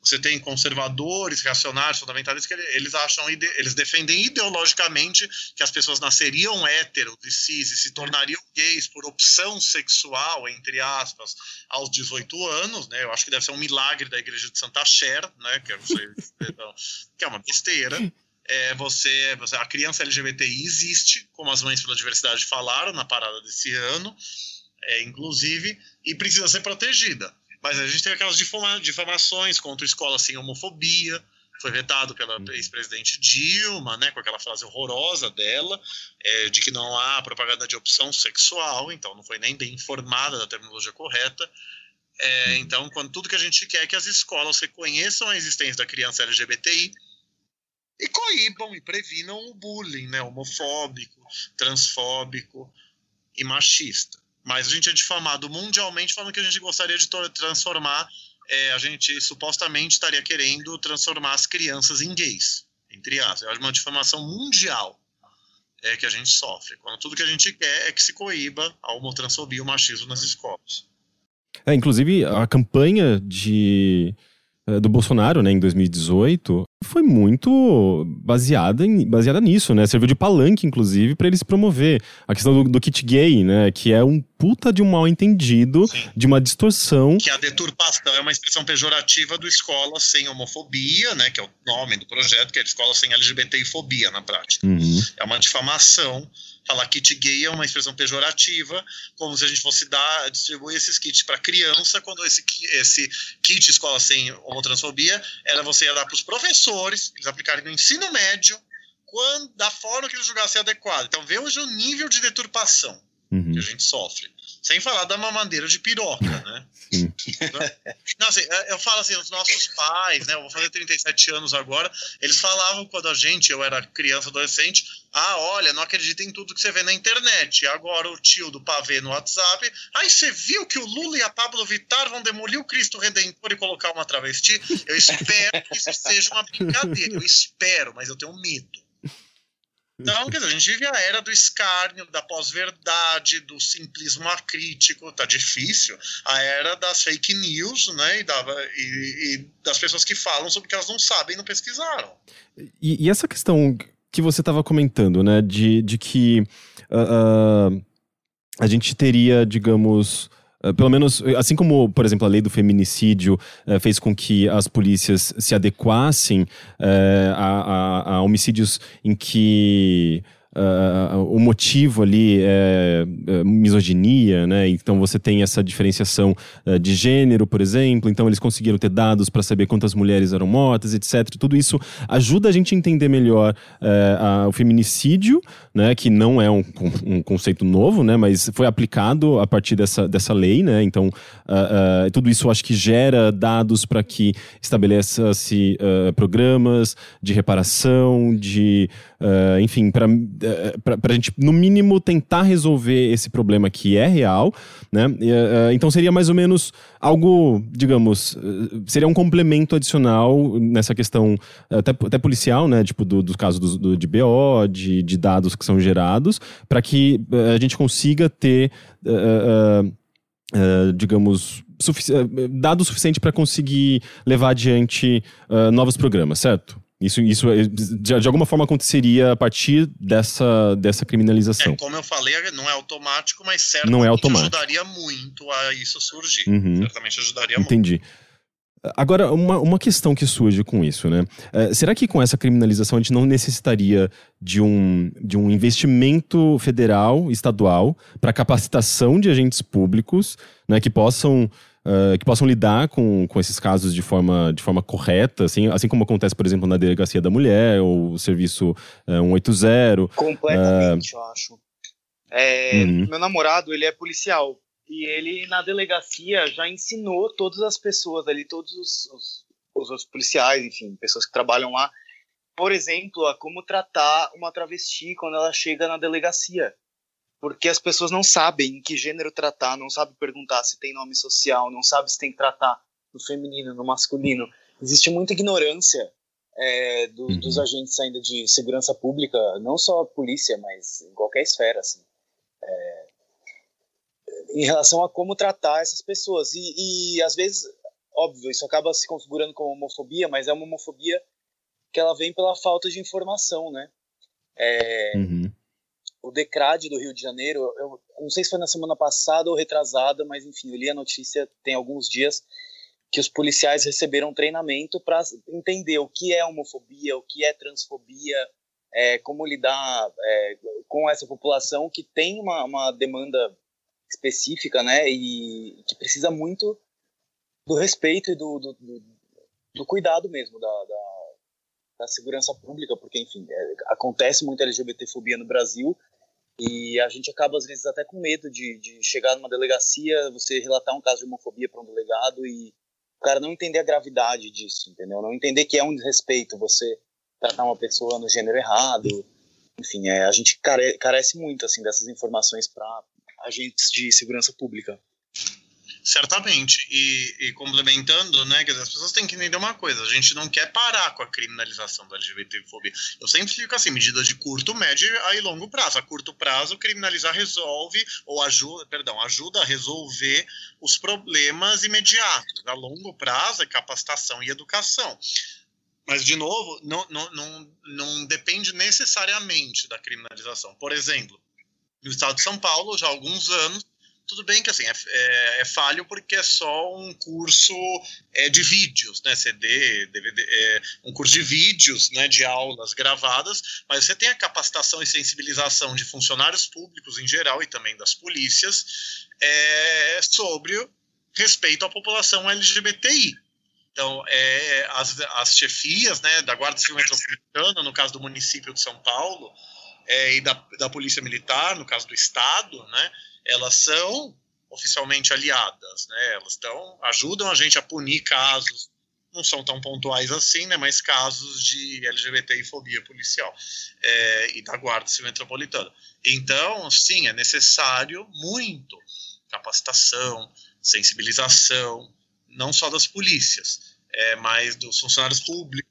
você tem conservadores, reacionários, fundamentalistas, que eles acham, eles defendem ideologicamente que as pessoas nasceriam héteros e cis e se tornariam gays por opção sexual, entre aspas, aos 18 anos, né? Eu acho que deve ser um milagre da igreja de Santa Cher, né? Que é, que é uma besteira. É, você, você, a criança LGBTI existe, como as mães pela diversidade falaram na parada desse ano, é, inclusive, e precisa ser protegida. Mas a gente tem aquelas difamações contra escola sem homofobia, foi vetado pela uhum. ex-presidente Dilma, né, com aquela frase horrorosa dela, é, de que não há propaganda de opção sexual, então não foi nem bem informada da terminologia correta. É, uhum. então, quando tudo que a gente quer é que as escolas reconheçam a existência da criança LGBTI e coíbam e previnam o bullying né, homofóbico, transfóbico e machista. Mas a gente é difamado mundialmente falando que a gente gostaria de transformar, é, a gente supostamente estaria querendo transformar as crianças em gays, entre aspas. É uma difamação mundial é, que a gente sofre. Quando tudo que a gente quer é que se coíba a homotransfobia e o machismo nas escolas. É, inclusive, a campanha de do Bolsonaro, né, em 2018, foi muito baseada, em, baseada nisso, né? Serviu de palanque, inclusive, para ele se promover. A questão do, do, kit gay, né? Que é um puta de um mal entendido, Sim. de uma distorção. Que a deturpação é uma expressão pejorativa do escola sem homofobia, né? Que é o nome do projeto, que é a escola sem LGBTfobia na prática. Uhum. É uma difamação falar kit gay é uma expressão pejorativa, como se a gente fosse dar, distribuir esses kits para criança, quando esse, esse kit escola sem homotransfobia era você ia dar para os professores, eles aplicarem no ensino médio, quando, da forma que eles julgassem adequado. Então veja o nível de deturpação uhum. que a gente sofre. Sem falar da mamadeira de piroca, né? Não, assim, é, eu falo assim, os nossos pais, né? Eu vou fazer 37 anos agora, eles falavam quando a gente, eu era criança, adolescente, ah, olha, não acredita em tudo que você vê na internet. Agora o tio do pavê no WhatsApp, aí você viu que o Lula e a Pablo Vittar vão demolir o Cristo Redentor e colocar uma travesti? Eu espero que isso seja uma brincadeira, eu espero, mas eu tenho medo. Então, quer dizer, a gente vive a era do escárnio, da pós-verdade, do simplismo acrítico, tá difícil. A era das fake news, né, e, da, e, e das pessoas que falam sobre o que elas não sabem e não pesquisaram. E, e essa questão que você estava comentando, né, de, de que uh, uh, a gente teria, digamos, pelo menos, assim como, por exemplo, a lei do feminicídio uh, fez com que as polícias se adequassem uh, a, a, a, homicídios em que uh, o motivo ali é, é misoginia, né? Então você tem essa diferenciação uh, de gênero, por exemplo. Então eles conseguiram ter dados para saber quantas mulheres eram mortas, etc. Tudo isso ajuda a gente a entender melhor uh, o feminicídio, né? Que não é um, um, conceito novo, né? Mas foi aplicado a partir dessa, dessa lei, né? Então tudo isso acho que gera dados para que estabeleça-se programas de reparação, de enfim, para para a gente, no mínimo, tentar resolver esse problema que é real, né? Uh, então seria mais ou menos algo, digamos, uh, seria um complemento adicional nessa questão até, até policial, né? Tipo, do, do caso do, do, de BO, de, de dados que são gerados, para que uh, a gente consiga ter, digamos, sufici dado suficiente para conseguir levar adiante novos programas, certo? Isso, isso é, de, de, alguma forma aconteceria a partir dessa, dessa criminalização. É, como eu falei, não é automático, mas certamente não é automático. ajudaria muito a isso surgir. Uhum. Certamente ajudaria Entendi. muito. Entendi. Agora, uma, uma questão que surge com isso, né? É, será que com essa criminalização a gente não necessitaria de um, de um investimento federal, estadual, para capacitação de agentes públicos, né, que possam uh, que possam lidar com, com esses casos de forma, de forma correta, assim, assim como acontece, por exemplo, na Delegacia da Mulher ou o Serviço uh, 180. Completamente, uh, eu acho. É, uhum. Meu namorado, ele é policial. E ele, na delegacia, já ensinou todas as pessoas ali, todos os, os, os outros policiais, enfim, pessoas que trabalham lá, por exemplo, a como tratar uma travesti quando ela chega na delegacia porque as pessoas não sabem em que gênero tratar, não sabem perguntar se tem nome social, não sabem se tem que tratar no feminino, no masculino. Existe muita ignorância é, do, uhum. dos agentes ainda de segurança pública, não só a polícia, mas em qualquer esfera, assim, é, em relação a como tratar essas pessoas. E, e, às vezes, óbvio, isso acaba se configurando como homofobia, mas é uma homofobia que ela vem pela falta de informação, né? É, uhum o DECRAD do Rio de Janeiro, eu, não sei se foi na semana passada ou retrasada, mas enfim, eu li a notícia tem alguns dias que os policiais receberam treinamento para entender o que é homofobia, o que é transfobia, é, como lidar é, com essa população que tem uma, uma, demanda específica, né, e que precisa muito do respeito e do, do, do, do cuidado mesmo da, da, da, segurança pública, porque, enfim, é, acontece muita LGBTfobia no Brasil e a gente acaba, às vezes, até com medo de, de chegar numa delegacia, você relatar um caso de homofobia para um delegado e o cara não entender a gravidade disso, entendeu? Não entender que é um desrespeito você tratar uma pessoa no gênero errado. Enfim, é, a gente care, carece muito assim dessas informações para agentes de segurança pública. Certamente. E, e, complementando, né, que as pessoas têm que entender uma coisa: a gente não quer parar com a criminalização da LGBTfobia. Eu sempre fico assim, medidas de curto, médio e longo prazo. A curto prazo, criminalizar resolve, ou ajuda, perdão, ajuda a resolver os problemas imediatos. A longo prazo é capacitação e educação. Mas, de novo, não, não, não, não depende necessariamente da criminalização. Por exemplo, no estado de São Paulo, já há alguns anos, tudo bem que assim é, é, é, falho porque é só um curso é, de vídeos, né? CD, DVD, é, um curso de vídeos, né? De aulas gravadas, mas você tem a capacitação e sensibilização de funcionários públicos em geral e também das polícias é, sobre respeito à população LGBTI. Então, é, as, as chefias né, da Guarda Civil Metropolitana, no caso do município de São Paulo, é, e da, da Polícia Militar, no caso do Estado, né, elas são oficialmente aliadas, né? Elas estão ajudam a gente a punir casos não são tão pontuais assim, né? Mas casos de LGBT e fobia policial é, e da Guarda Civil Metropolitana. Então, sim, é necessário muito capacitação, sensibilização, não só das polícias, é, mas dos funcionários públicos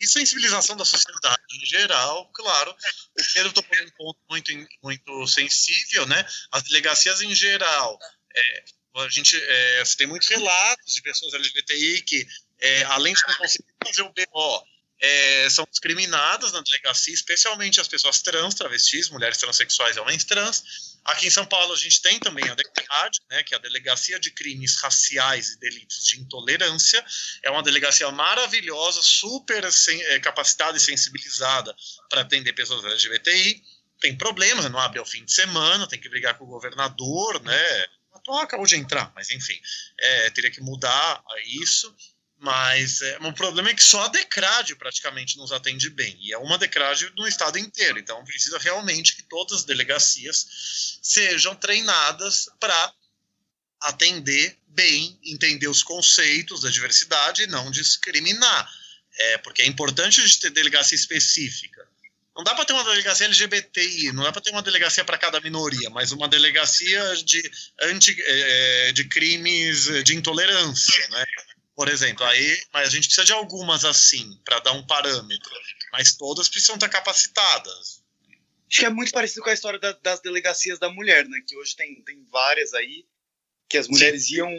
e sensibilização da sociedade em geral, claro. O Pedro tocou um ponto muito, muito sensível, né? As delegacias em geral, é, a gente é, tem muitos relatos de pessoas LGBTI que, é, além de não conseguir fazer o BO, é, são discriminadas na delegacia, especialmente as pessoas trans, travestis, mulheres transexuais e homens trans. Aqui em São Paulo a gente tem também a DECAD, né, que é a Delegacia de Crimes Raciais e Delitos de Intolerância. É uma delegacia maravilhosa, super é, capacitada e sensibilizada para atender pessoas LGBTI. tem problemas, não abre ao fim de semana, tem que brigar com o governador, né? Atual acabou de entrar, mas enfim, é, teria que mudar isso. Mas é, o problema é que só a Decrade praticamente nos atende bem. E é uma Decrade no estado inteiro. Então precisa realmente que todas as delegacias sejam treinadas para atender bem, entender os conceitos da diversidade e não discriminar. É, porque é importante a gente ter delegacia específica. Não dá para ter uma delegacia LGBTI, não dá para ter uma delegacia para cada minoria, mas uma delegacia de, anti, é, de crimes de intolerância, né? Por exemplo, aí, mas a gente precisa de algumas assim para dar um parâmetro, mas todas precisam estar capacitadas. Acho que é muito parecido com a história da, das delegacias da mulher, né? Que hoje tem, tem várias aí que as mulheres Sim. iam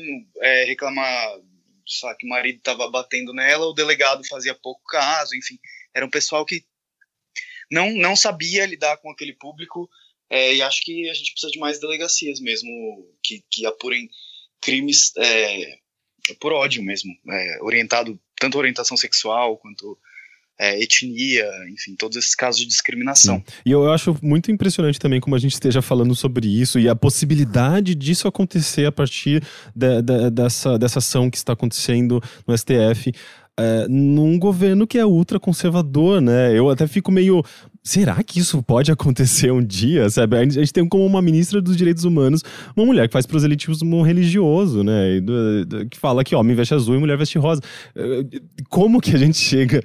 é, reclamar só que o marido estava batendo nela, o delegado fazia pouco caso, enfim, era um pessoal que não, não sabia lidar com aquele público, é, e acho que a gente precisa de mais delegacias mesmo, que, que apurem crimes é, por ódio mesmo, é, orientado, tanto orientação sexual quanto é, etnia, enfim, todos esses casos de discriminação. Sim. E eu acho muito impressionante também como a gente esteja falando sobre isso e a possibilidade disso acontecer a partir de, de, dessa, dessa ação que está acontecendo no STF. É, num governo que é ultra conservador, né? Eu até fico meio será que isso pode acontecer um dia, sabe? A gente tem como uma ministra dos direitos humanos uma mulher que faz proselitismo religioso, né? Que fala que homem veste azul e mulher veste rosa. Eh, como que a gente chega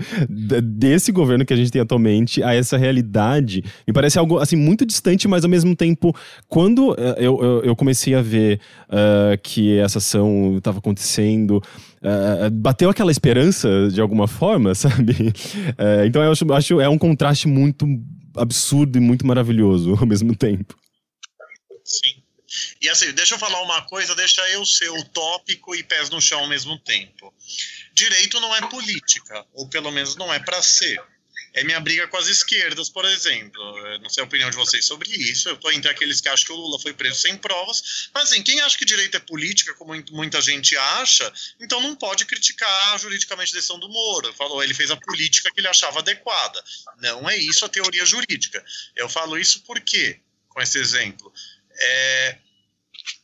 desse governo que a gente tem atualmente a essa realidade? Me parece algo, assim, muito distante, mas ao mesmo tempo, quando eh, eu, eu comecei a ver uh, que essa ação estava acontecendo, Uh, bateu aquela esperança de alguma forma, sabe? Uh, então eu acho, acho é um contraste muito absurdo e muito maravilhoso ao mesmo tempo. Sim. E assim, deixa eu falar uma coisa, deixa eu ser utópico e pés no chão ao mesmo tempo. Direito não é política, ou pelo menos não é para ser é minha briga com as esquerdas, por exemplo. Eu não sei a opinião de vocês sobre isso. Eu estou entre aqueles que acham que o Lula foi preso sem provas. Mas, assim, quem acha que direito é política, como muita gente acha, então não pode criticar juridicamente a decisão do Moro. Falou, ele fez a política que ele achava adequada. Não é isso a teoria jurídica. Eu falo isso porque, com esse exemplo, é,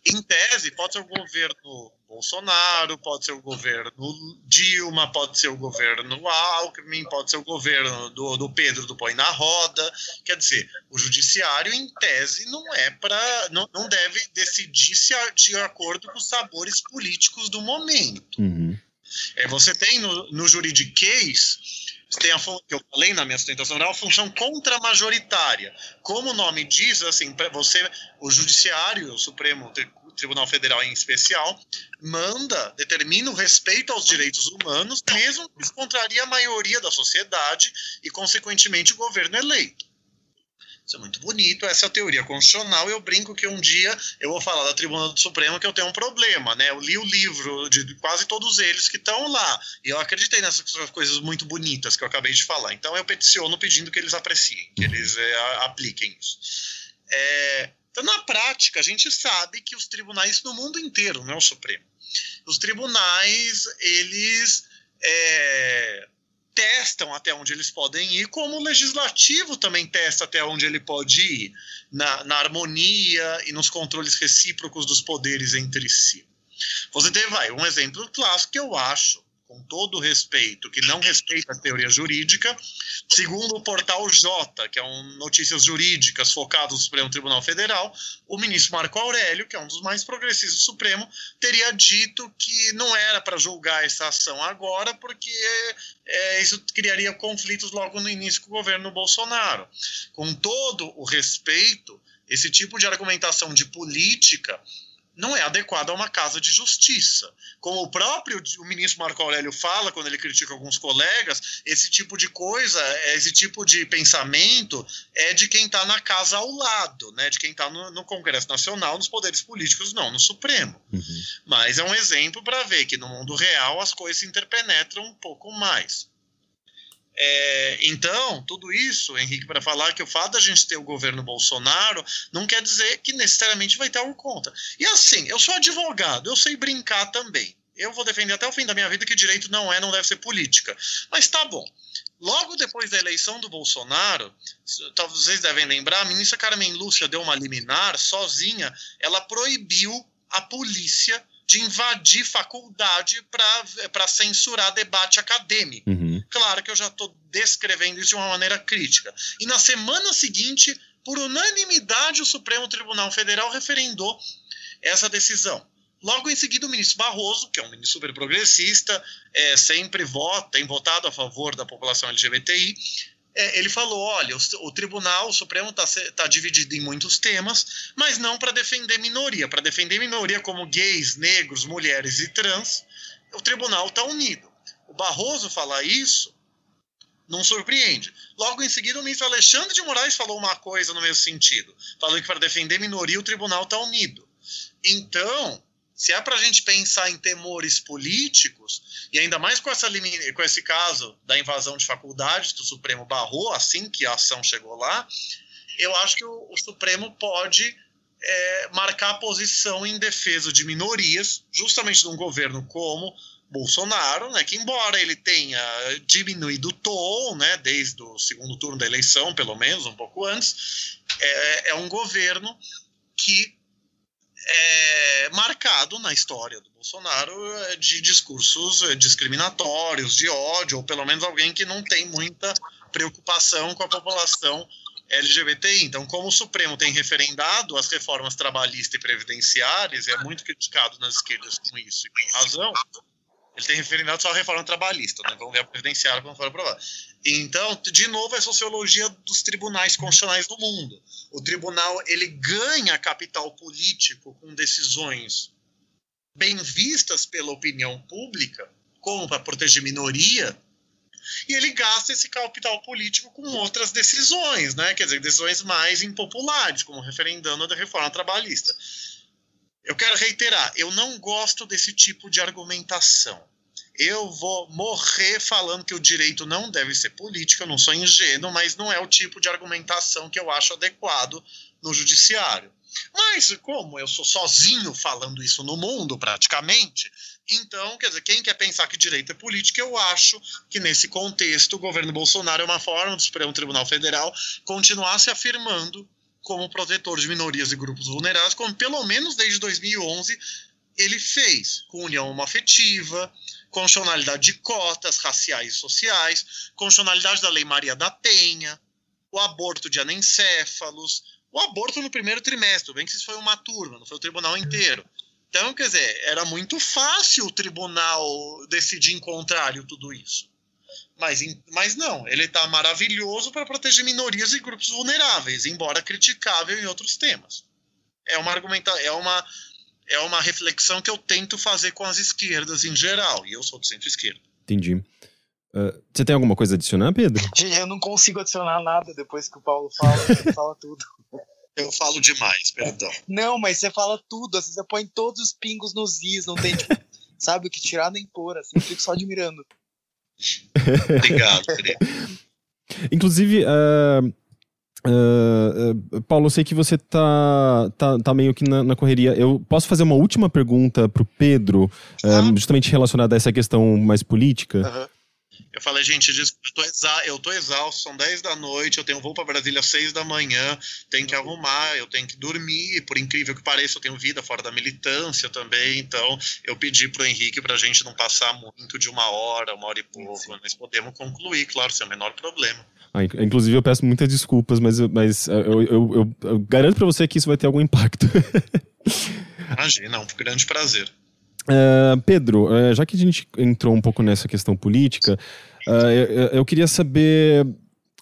em tese, pode ser o governo Bolsonaro, pode ser o governo Dilma, pode ser o governo Alckmin, pode ser o governo do, do Pedro do Põe na Roda. Quer dizer, o judiciário, em tese, não é para. Não, não deve decidir se de acordo com os sabores políticos do momento. Uhum. É, você tem no, no juridiquês tem a que eu falei na minha sustentação oral, a função contramajoritária. Como o nome diz, assim, para você, o judiciário, o Supremo Tribunal Federal em especial, manda, determina o respeito aos direitos humanos, mesmo que contraria a maioria da sociedade e, consequentemente, o governo eleito. Isso é muito bonito, essa é a teoria constitucional. Eu brinco que um dia eu vou falar da Tribuna do Supremo que eu tenho um problema, né? Eu li o livro de quase todos eles que estão lá, e eu acreditei nessas coisas muito bonitas que eu acabei de falar. Então eu peticiono pedindo que eles apreciem, que eles é, apliquem isso. É, então, na prática, a gente sabe que os tribunais no mundo inteiro, não é o Supremo, os tribunais, eles. É, testam até onde eles podem ir, como o legislativo também testa até onde ele pode ir, na, na harmonia e nos controles recíprocos dos poderes entre si. Você tem, vai, um exemplo clássico que eu acho com todo respeito, que não respeita a teoria jurídica, segundo o portal J, que é um notícias jurídicas focado no Supremo Tribunal Federal, o ministro Marco Aurélio, que é um dos mais progressistas do Supremo, teria dito que não era para julgar essa ação agora, porque é, isso criaria conflitos logo no início com o governo Bolsonaro. Com todo o respeito, esse tipo de argumentação de política não é adequado a uma casa de justiça. Como o próprio o ministro Marco Aurélio fala quando ele critica alguns colegas, esse tipo de coisa, esse tipo de pensamento é de quem está na casa ao lado, né? de quem está no, no, Congresso Nacional, nos poderes políticos, não, no Supremo. Uhum. Mas é um exemplo para ver que no mundo real as coisas se interpenetram um pouco mais. É, então, tudo isso, Henrique, para falar que o fato da gente ter o governo Bolsonaro não quer dizer que necessariamente vai ter algo contra. E assim, eu sou advogado, eu sei brincar também. Eu vou defender até o fim da minha vida que direito não é, não deve ser política. Mas tá bom. Logo depois da eleição do Bolsonaro, talvez vocês devem lembrar, a ministra Carmen Lúcia deu uma liminar sozinha, ela proibiu a polícia de invadir faculdade para censurar debate acadêmico. Uhum. Claro que eu já estou descrevendo isso de uma maneira crítica. E na semana seguinte, por unanimidade, o Supremo Tribunal Federal referendou essa decisão. Logo em seguida, o ministro Barroso, que é um ministro super progressista, é, sempre vota, tem votado a favor da população LGBTI, é, ele falou: olha, o, o Tribunal o Supremo está tá dividido em muitos temas, mas não para defender minoria. Para defender minoria como gays, negros, mulheres e trans, o Tribunal está unido. O Barroso falar isso não surpreende. Logo em seguida, o ministro Alexandre de Moraes falou uma coisa no mesmo sentido, falando que para defender minoria o Tribunal está unido. Então, se é para a gente pensar em temores políticos, e ainda mais com, essa, com esse caso da invasão de faculdades que o Supremo barrou assim que a ação chegou lá, eu acho que o, o Supremo pode é, marcar posição em defesa de minorias, justamente num governo como Bolsonaro, né, que embora ele tenha diminuído o tom, né, desde o segundo turno da eleição, pelo menos, um pouco antes, é, é um governo que é, marcado na história do Bolsonaro é, de discursos é, discriminatórios, de ódio, ou pelo menos alguém que não tem muita preocupação com a população LGBTI. Então, como o Supremo tem referendado as reformas trabalhistas e previdenciárias, e é muito criticado nas esquerdas com isso, e com razão, ele tem referendado só a reforma trabalhista, né? Vamos ver a previdenciária quando for aprovada. Então, de novo, é sociologia dos tribunais constitucionais do mundo. O tribunal ele ganha capital político com decisões bem vistas pela opinião pública, como para proteger minoria, e ele gasta esse capital político com outras decisões, né? Quer dizer, decisões mais impopulares, como referendando a reforma trabalhista. Eu quero reiterar, eu não gosto desse tipo de argumentação. Eu vou morrer falando que o direito não deve ser político, eu não sou ingênuo, mas não é o tipo de argumentação que eu acho adequado no judiciário. Mas como eu sou sozinho falando isso no mundo, praticamente, então, quer dizer, quem quer pensar que direito é política, eu acho que nesse contexto o governo Bolsonaro é uma forma do Supremo Tribunal Federal continuar se afirmando como protetor de minorias e grupos vulneráveis, como pelo menos desde 2011 ele fez, com união homoafetiva, constitucionalidade de cotas raciais e sociais, constitucionalidade da Lei Maria da Penha, o aborto de anencéfalos, o aborto no primeiro trimestre, bem que isso foi uma turma, não foi o tribunal inteiro. Então, quer dizer, era muito fácil o tribunal decidir em contrário tudo isso. Mas, mas não, ele está maravilhoso para proteger minorias e grupos vulneráveis, embora criticável em outros temas. É uma argumenta, é uma é uma reflexão que eu tento fazer com as esquerdas em geral, e eu sou do centro-esquerda. Entendi. Uh, você tem alguma coisa a adicionar, Pedro? Eu não consigo adicionar nada depois que o Paulo fala, ele fala tudo. Eu falo demais, perdão. Não, mas você fala tudo, assim, você põe todos os pingos nos is, não tem, tipo, sabe o que tirar nem pôr, assim, eu fico só admirando. Obrigado, querido. Inclusive, uh, uh, Paulo, eu sei que você tá, tá, tá meio que na, na, correria. Eu posso fazer uma última pergunta pro Pedro, uh, justamente relacionada a essa questão mais política? Uhum. Eu falei, gente, eu tô, exa eu tô exausto, são 10 da noite, eu tenho voo para Brasília às 6 da manhã, tenho que arrumar, eu tenho que dormir, por incrível que pareça, eu tenho vida fora da militância também, então eu pedi pro Henrique pra gente não passar muito de uma hora, uma hora e pouco, Sim. mas podemos concluir, claro, sem o menor problema. Ah, inclusive, eu peço muitas desculpas, mas, mas eu, eu, eu, eu garanto para você que isso vai ter algum impacto. Imagina, é um grande prazer. Uh, Pedro, uh, já que a gente entrou um pouco nessa questão política, uh, eu, eu, queria saber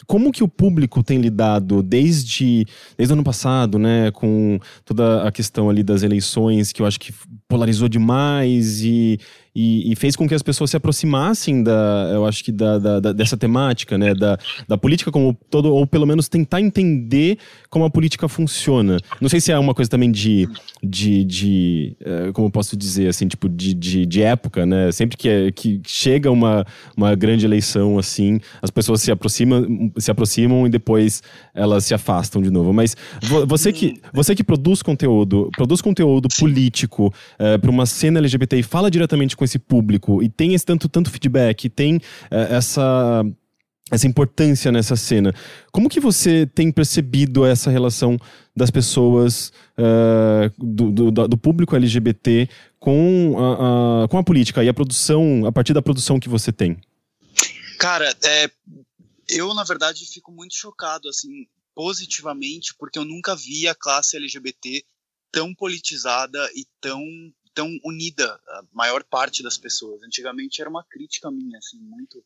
como que o público tem lidado desde, desde o ano passado, né, com toda a questão ali das eleições, que eu acho que polarizou demais e, e, e, fez com que as pessoas se aproximassem da, eu acho que da, da, da, dessa temática, né, da, da política como todo, ou pelo menos tentar entender como a política funciona. Não sei se é uma coisa também de, de, de uh, como eu posso dizer, assim, tipo, de, de, de época, né, sempre que, é, que chega uma, uma grande eleição, assim, as pessoas se aproximam, se aproximam e depois elas se afastam de novo. Mas você que, você que produz conteúdo, produz conteúdo político uh, eh, para uma cena LGBT e fala diretamente com com esse público e tem esse tanto, tanto feedback, tem uh, essa essa importância nessa cena. Como que você tem percebido essa relação das pessoas, uh, do, do, do, público LGBT com a, a, com a política e a produção, a partir da produção que você tem? Cara, é, eu na verdade fico muito chocado, assim, positivamente, porque eu nunca vi a classe LGBT tão politizada e tão tão unida a maior parte das pessoas. Antigamente era uma crítica minha, assim, muito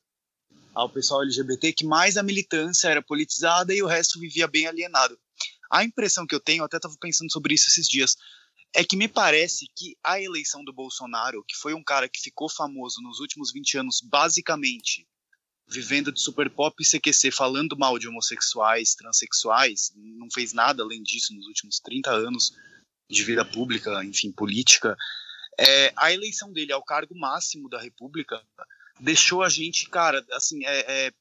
ao pessoal LGBT que mais a militância era politizada e o resto vivia bem alienado. A impressão que eu tenho, até estava pensando sobre isso esses dias, é que me parece que a eleição do Bolsonaro, que foi um cara que ficou famoso nos últimos 20 anos, basicamente vivendo de super pop e CQC, falando mal de homossexuais, transexuais, não fez nada além disso nos últimos 30 anos de vida pública, enfim, política. É, a eleição dele ao cargo máximo da República deixou a gente, cara, assim, é, é,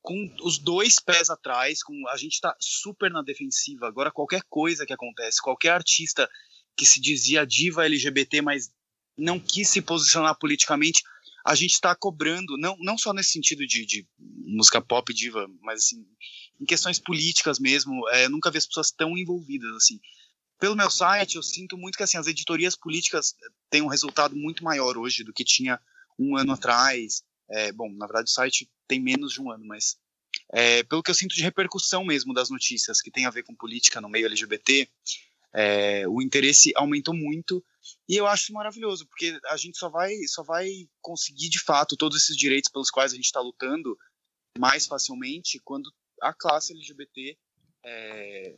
com os dois pés atrás, com a gente tá super na defensiva. Agora, qualquer coisa que acontece, qualquer artista que se dizia diva LGBT, mas não quis se posicionar politicamente, a gente está cobrando, não, não só nesse sentido de, de, música pop diva, mas assim, em questões políticas mesmo, é, nunca vi as pessoas tão envolvidas assim. Pelo meu site, eu sinto muito que assim, as editorias políticas têm um resultado muito maior hoje do que tinha um ano atrás. É, bom, na verdade o site tem menos de um ano, mas é, pelo que eu sinto de repercussão mesmo das notícias que tem a ver com política no meio LGBT, é, o interesse aumentou muito e eu acho maravilhoso porque a gente só vai só vai conseguir de fato todos esses direitos pelos quais a gente está lutando mais facilmente quando a classe LGBT é,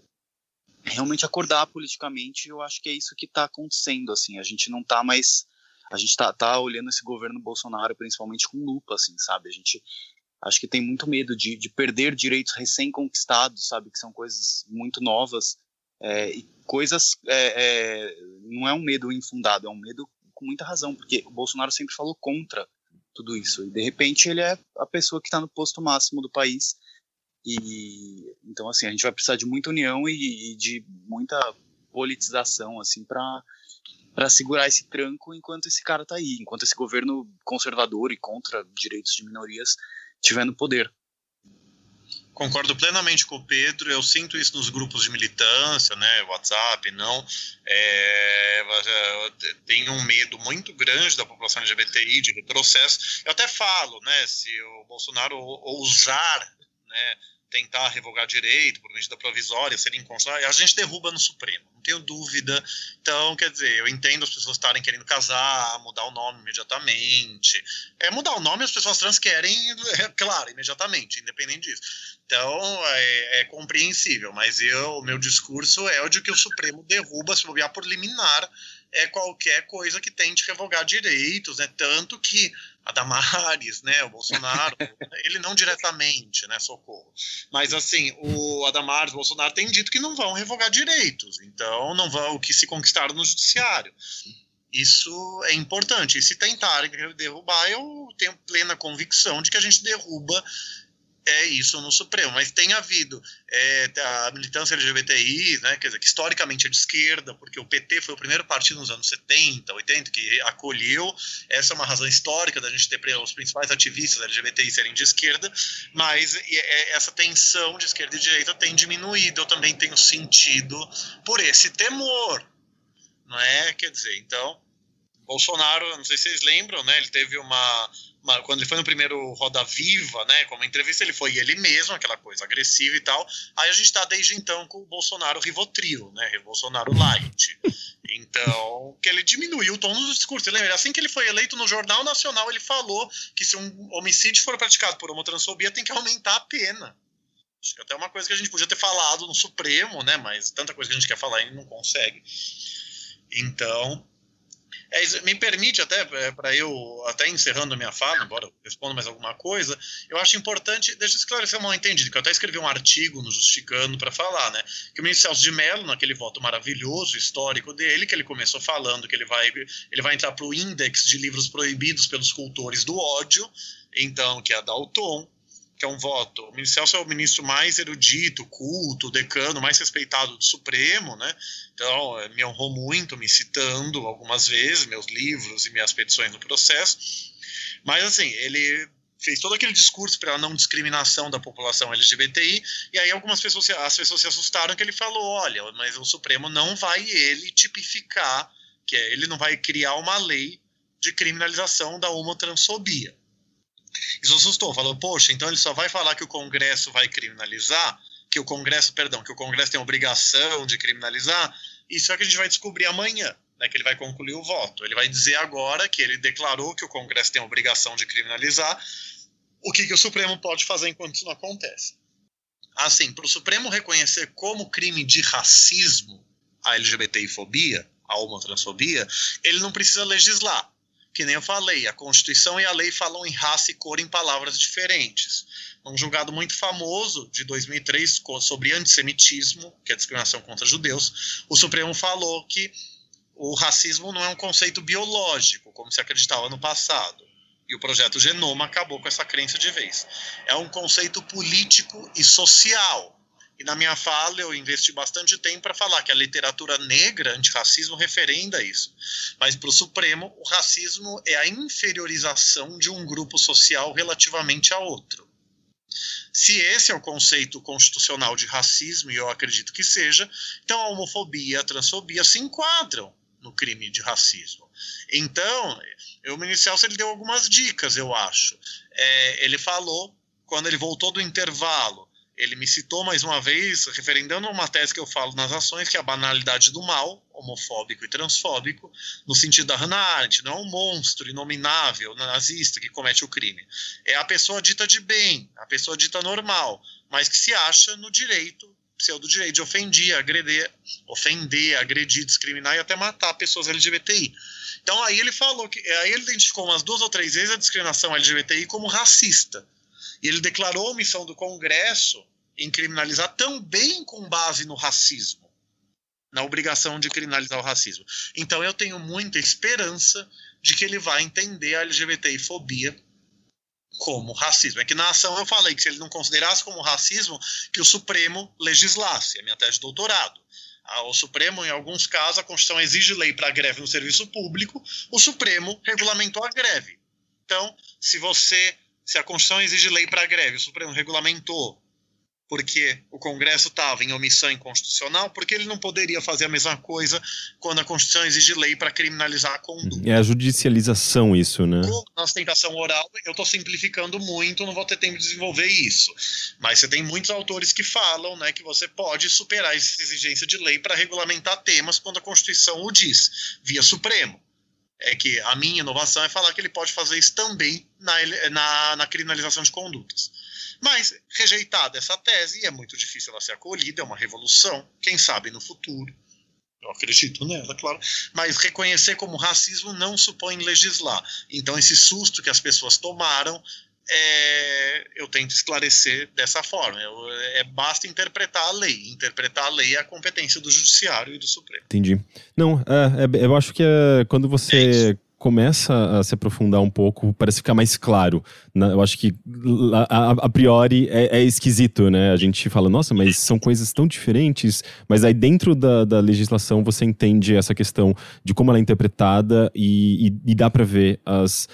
realmente acordar politicamente. Eu acho que é isso que está acontecendo assim. A gente não está mais a gente tá, tá olhando esse governo Bolsonaro principalmente com lupa, assim, sabe? A gente acho que tem muito medo de, de perder direitos recém-conquistados, sabe? Que são coisas muito novas é, e coisas é, é, não é um medo infundado, é um medo com muita razão, porque o Bolsonaro sempre falou contra tudo isso e de repente ele é a pessoa que está no posto máximo do país e então assim a gente vai precisar de muita união e, e de muita politização assim para para segurar esse tranco enquanto esse cara tá aí, enquanto esse governo conservador e contra direitos de minorias tiver no poder. Concordo plenamente com o Pedro. Eu sinto isso nos grupos de militância, né, WhatsApp, não. É, tem um medo muito grande da população LGBTI de retrocesso. Eu até falo, né, se o Bolsonaro ousar, né, tentar revogar direito por medida provisória, ser inconstitucional, a gente derruba no Supremo, não tenho dúvida. Então, quer dizer, eu entendo as pessoas estarem querendo casar, mudar o nome imediatamente. É mudar o nome as pessoas trans querem, é, claro, imediatamente, independente disso. Então, é, é compreensível, mas eu, o meu discurso é o de que o Supremo derruba, se bobear por liminar, é qualquer coisa que tente revogar direitos, né? Tanto que a Damares, né, o Bolsonaro, ele não diretamente, né, socorro. Mas assim, o Adamares, o Bolsonaro tem dito que não vão revogar direitos, então não vão o que se conquistaram no judiciário. Isso é importante. E se tentarem derrubar, eu tenho plena convicção de que a gente derruba é isso no Supremo, mas tem havido é, a militância LGBTI, né, quer dizer, que historicamente é de esquerda, porque o PT foi o primeiro partido nos anos 70, 80 que acolheu, essa é uma razão histórica da gente ter os principais ativistas LGBTI serem de esquerda, mas é, essa tensão de esquerda e direita tem diminuído, eu também tenho sentido por esse temor, não é? Quer dizer, então, Bolsonaro, não sei se vocês lembram, né, ele teve uma quando ele foi no primeiro Roda Viva, né, como entrevista, ele foi ele mesmo, aquela coisa agressiva e tal. Aí a gente está desde então com o Bolsonaro Rivotril, né, Bolsonaro Light. Então, que ele diminuiu o tom do discurso. Lembra? Assim que ele foi eleito no Jornal Nacional, ele falou que se um homicídio for praticado por homotransfobia, tem que aumentar a pena. Acho que até é uma coisa que a gente podia ter falado no Supremo, né, mas tanta coisa que a gente quer falar e não consegue. Então, é, me permite até é, para eu até encerrando minha fala, embora eu responda mais alguma coisa, eu acho importante, deixa eu esclarecer um mal entendido, que eu até escrevi um artigo no Justificando para falar, né, que o ministro Celso de Mello, naquele voto maravilhoso histórico dele, que ele começou falando que ele vai ele vai entrar para o índex de livros proibidos pelos cultores do ódio, então que é a Dalton, que é um voto. O ministro Celso é o ministro mais erudito, culto, decano, mais respeitado do Supremo, né? Então, eh, me honrou muito me citando algumas vezes, meus livros e minhas petições no processo. Mas, assim, ele fez todo aquele discurso pela não discriminação da população LGBTI, e aí algumas pessoas, as pessoas se assustaram que ele falou, olha, mas o Supremo não vai ele tipificar, que é, ele não vai criar uma lei de criminalização da homotransfobia. Isso assustou, falou, poxa, então ele só vai falar que o Congresso vai criminalizar, que o Congresso, perdão, que o Congresso tem obrigação de criminalizar, isso é que a gente vai descobrir amanhã né, que ele vai concluir o voto. Ele vai dizer agora que ele declarou que o Congresso tem obrigação de criminalizar, o que, que o Supremo pode fazer enquanto isso não acontece. Assim, para o Supremo reconhecer como crime de racismo a LGBTI-fobia, a homotransfobia, ele não precisa legislar. Que nem eu falei, a Constituição e a lei falam em raça e cor em palavras diferentes. Um julgado muito famoso de 2003 sobre antissemitismo, que é discriminação contra judeus, o Supremo falou que o racismo não é um conceito biológico, como se acreditava no passado. E o projeto Genoma acabou com essa crença de vez. É um conceito político e social. E na minha fala eu investi bastante tempo para falar que a literatura negra antirracismo referenda isso. Mas para o Supremo, o racismo é a inferiorização de um grupo social relativamente a outro. Se esse é o conceito constitucional de racismo, e eu acredito que seja, então a homofobia e a transfobia se enquadram no crime de racismo. Então, o Ministério ele deu algumas dicas, eu acho. É, ele falou, quando ele voltou do intervalo, ele me citou mais uma vez, referendando uma tese que eu falo nas ações, que é a banalidade do mal, homofóbico e transfóbico, no sentido da Hannah Arendt, não é um monstro inominável, nazista que comete o crime. É a pessoa dita de bem, a pessoa dita normal, mas que se acha no direito pseudo direito de ofender, agredir, ofender, agredir, discriminar e até matar pessoas LGBTI. Então aí ele falou que aí ele identificou umas duas ou três vezes a discriminação LGBTI como racista. E ele declarou a omissão do Congresso em criminalizar também com base no racismo, na obrigação de criminalizar o racismo. Então eu tenho muita esperança de que ele vai entender a LGBTI fobia como racismo. É que na ação eu falei que se ele não considerasse como racismo, que o Supremo legislasse, é minha tese de doutorado. Ah, o Supremo, em alguns casos, a Constituição exige lei para greve no serviço público, o Supremo regulamentou a greve. Então, se você, se a Constituição exige lei para greve, o Supremo regulamentou porque o Congresso estava em omissão inconstitucional, porque ele não poderia fazer a mesma coisa quando a Constituição exige lei para criminalizar a conduta. É a judicialização isso, né? Na ostentação oral, eu estou simplificando muito, não vou ter tempo de desenvolver isso. Mas você tem muitos autores que falam né, que você pode superar essa exigência de lei para regulamentar temas quando a Constituição o diz, via Supremo é que a minha inovação é falar que ele pode fazer isso também na, na, na criminalização de condutas. Mas, rejeitada essa tese, é muito difícil ela ser acolhida, é uma revolução, quem sabe no futuro. Eu acredito nela, claro. Mas reconhecer como racismo não supõe legislar. Então, esse susto que as pessoas tomaram, é, eu tento esclarecer dessa forma. Eu, é, basta interpretar a lei. Interpretar a lei é a competência do Judiciário e do Supremo. Entendi. Não, é, é eu acho que é, quando você é começa a se aprofundar um pouco, parece ficar mais claro. Né? Eu acho que a, a priori é, é, esquisito, né? A gente fala, nossa, mas são coisas tão diferentes. Mas aí dentro da, da legislação você entende essa questão de como ela é interpretada e, e, e dá para ver as,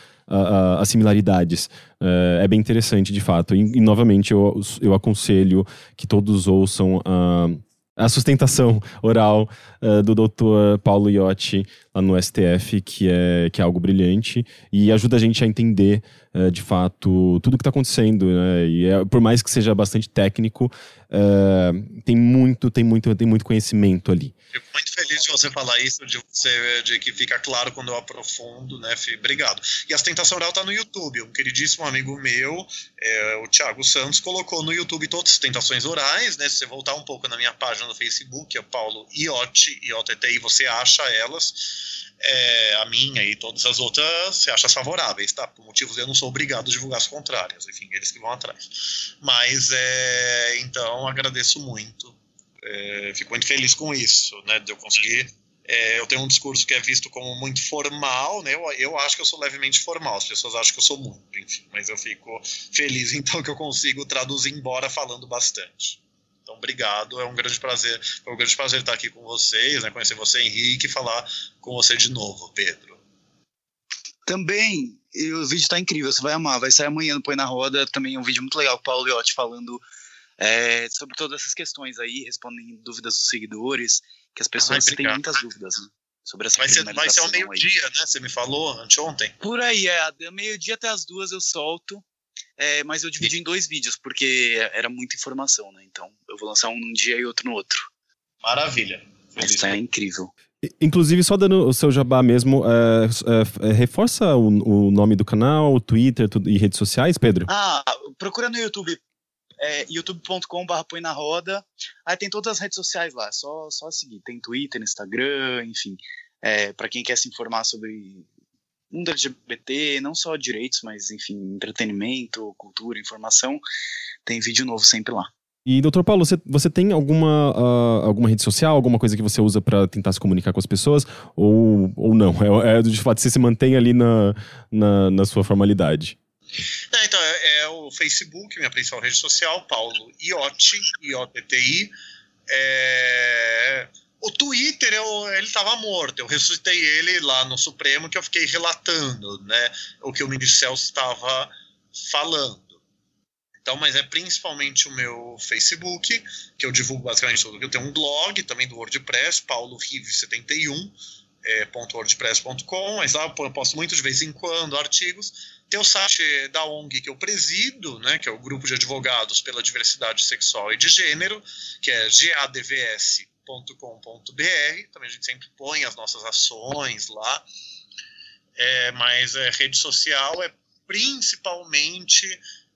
as similaridades. É, é, bem interessante, de fato. E, e, novamente eu, eu aconselho que todos ouçam. Uh, a sustentação oral uh, do doutor Paulo Iotti lá no STF, que é, que é algo brilhante e ajuda a gente a entender uh, de fato tudo o que está acontecendo. Né? E é, por mais que seja bastante técnico, uh, tem muito, tem muito, tem muito conhecimento ali. Fico muito feliz de você falar isso, de, você, de que fica claro quando eu aprofundo, né, Fih? Obrigado. E a sustentação oral está no YouTube. Um queridíssimo amigo meu, é, o Thiago Santos, colocou no YouTube todas as tentações orais, né? Se você voltar um pouco na minha página no Facebook, é Paulo Iotti, I-O-T-T-I, você acha elas. É, a minha e todas as outras você acha favoráveis, tá? Por motivos eu não sou obrigado a divulgar as contrárias, enfim, eles que vão atrás. Mas, é, então, agradeço muito é, fico muito feliz com isso, né, de eu conseguir. É, eu tenho um discurso que é visto como muito formal, né? Eu, eu acho que eu sou levemente formal, as pessoas acham que eu sou muito, enfim, mas eu fico feliz então que eu consigo traduzir embora falando bastante. Então, obrigado, é um grande prazer, foi um grande prazer estar aqui com vocês, né, conhecer você, Henrique, e falar com você de novo, Pedro. Também o vídeo tá incrível, você vai amar. Vai sair amanhã no Põe na Roda. Também um vídeo muito legal o Paulo Liotti falando é, sobre todas essas questões aí, respondendo dúvidas dos seguidores, que as pessoas têm muitas dúvidas, né? Sobre essa vai ser, vai ser ao meio-dia, né? Você me falou anteontem. Por aí, é. Meio-dia até as duas eu solto. É, mas eu dividi em dois vídeos, porque era muita informação, né? Então eu vou lançar um num dia e outro no outro. Maravilha. Feliz. Isso é incrível. Inclusive, só dando o seu jabá mesmo, é, é, reforça o, o, nome do canal, o Twitter tudo, e redes sociais, Pedro? Ah, procura no YouTube, é, youtube.com.br põe na roda. Aí tem todas as redes sociais lá, só, só seguir. Tem Twitter, Instagram, enfim. É, para quem quer se informar sobre mundo LGBT, não só direitos, mas enfim, entretenimento, cultura, informação, tem vídeo novo sempre lá. E, doutor Paulo, você, você tem alguma, uh, alguma rede social, alguma coisa que você usa para tentar se comunicar com as pessoas? Ou, ou não? É, é de fato, você se mantém ali na, na, na sua formalidade? É, então, Facebook, minha principal rede social, Paulo Iotti, I-O-T-T-I. É, o Twitter, eu, ele estava morto. Eu ressuscitei ele lá no Supremo, que eu fiquei relatando né, o que o ministro Celso estava falando. Então, mas é principalmente o meu Facebook, que eu divulgo basicamente tudo. Eu tenho um blog também do WordPress, paulorive71, é, mas lá eu posto muito de vez em quando artigos. Tem o site da ONG que eu presido, né, que é o Grupo de Advogados pela Diversidade Sexual e de Gênero, que é gadvs.com.br. Também a gente sempre põe as nossas ações lá. É, mas é, rede social é principalmente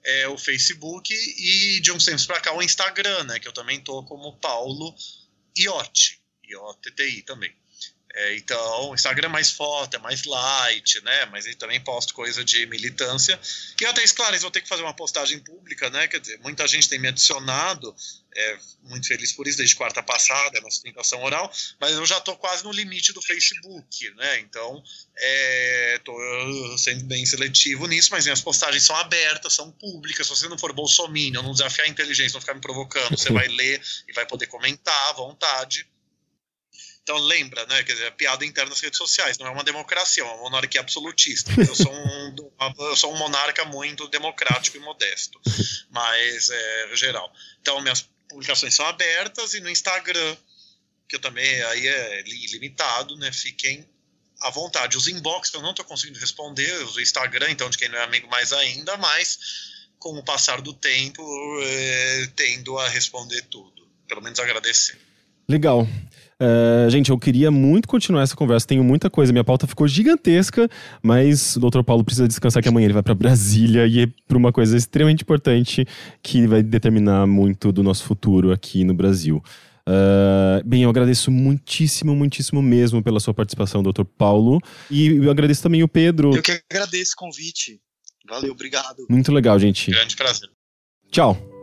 é, o Facebook e de uns tempos para cá o Instagram, né, que eu também tô como Paulo Iotti, I-O-T-T-I também. É, então, o Instagram é mais foto, é mais light, né? Mas ele também posta coisa de militância. E até claro, vou ter que fazer uma postagem pública, né? Quer dizer, muita gente tem me adicionado, é, muito feliz por isso, desde quarta passada, na sustentação oral, mas eu já estou quase no limite do Facebook, né? Então, estou é, sendo bem seletivo nisso, mas minhas postagens são abertas, são públicas. Se você não for bolsominion, não desafiar a inteligência, não ficar me provocando, você vai ler e vai poder comentar à vontade. Então lembra, né? Quer dizer, a piada interna nas redes sociais. Não é uma democracia, é uma monarquia absolutista. Eu sou um, eu sou um monarca muito democrático e modesto, mas é geral. Então minhas publicações são abertas e no Instagram, que eu também aí é limitado, né? Fiquem à vontade. Os inbox eu não estou conseguindo responder, o Instagram, então de quem não é amigo mais ainda, mas com o passar do tempo é, tendo a responder tudo. Pelo menos agradecer. Legal. Uh, gente, eu queria muito continuar essa conversa, tenho muita coisa. Minha pauta ficou gigantesca, mas o Dr. Paulo precisa descansar que amanhã ele vai para Brasília e é para uma coisa extremamente importante que vai determinar muito do nosso futuro aqui no Brasil. Uh, bem, eu agradeço muitíssimo, muitíssimo mesmo pela sua participação, Dr. Paulo. E eu agradeço também o Pedro. Eu que agradeço o convite. Valeu, obrigado. Muito legal, gente. Grande prazer. Tchau.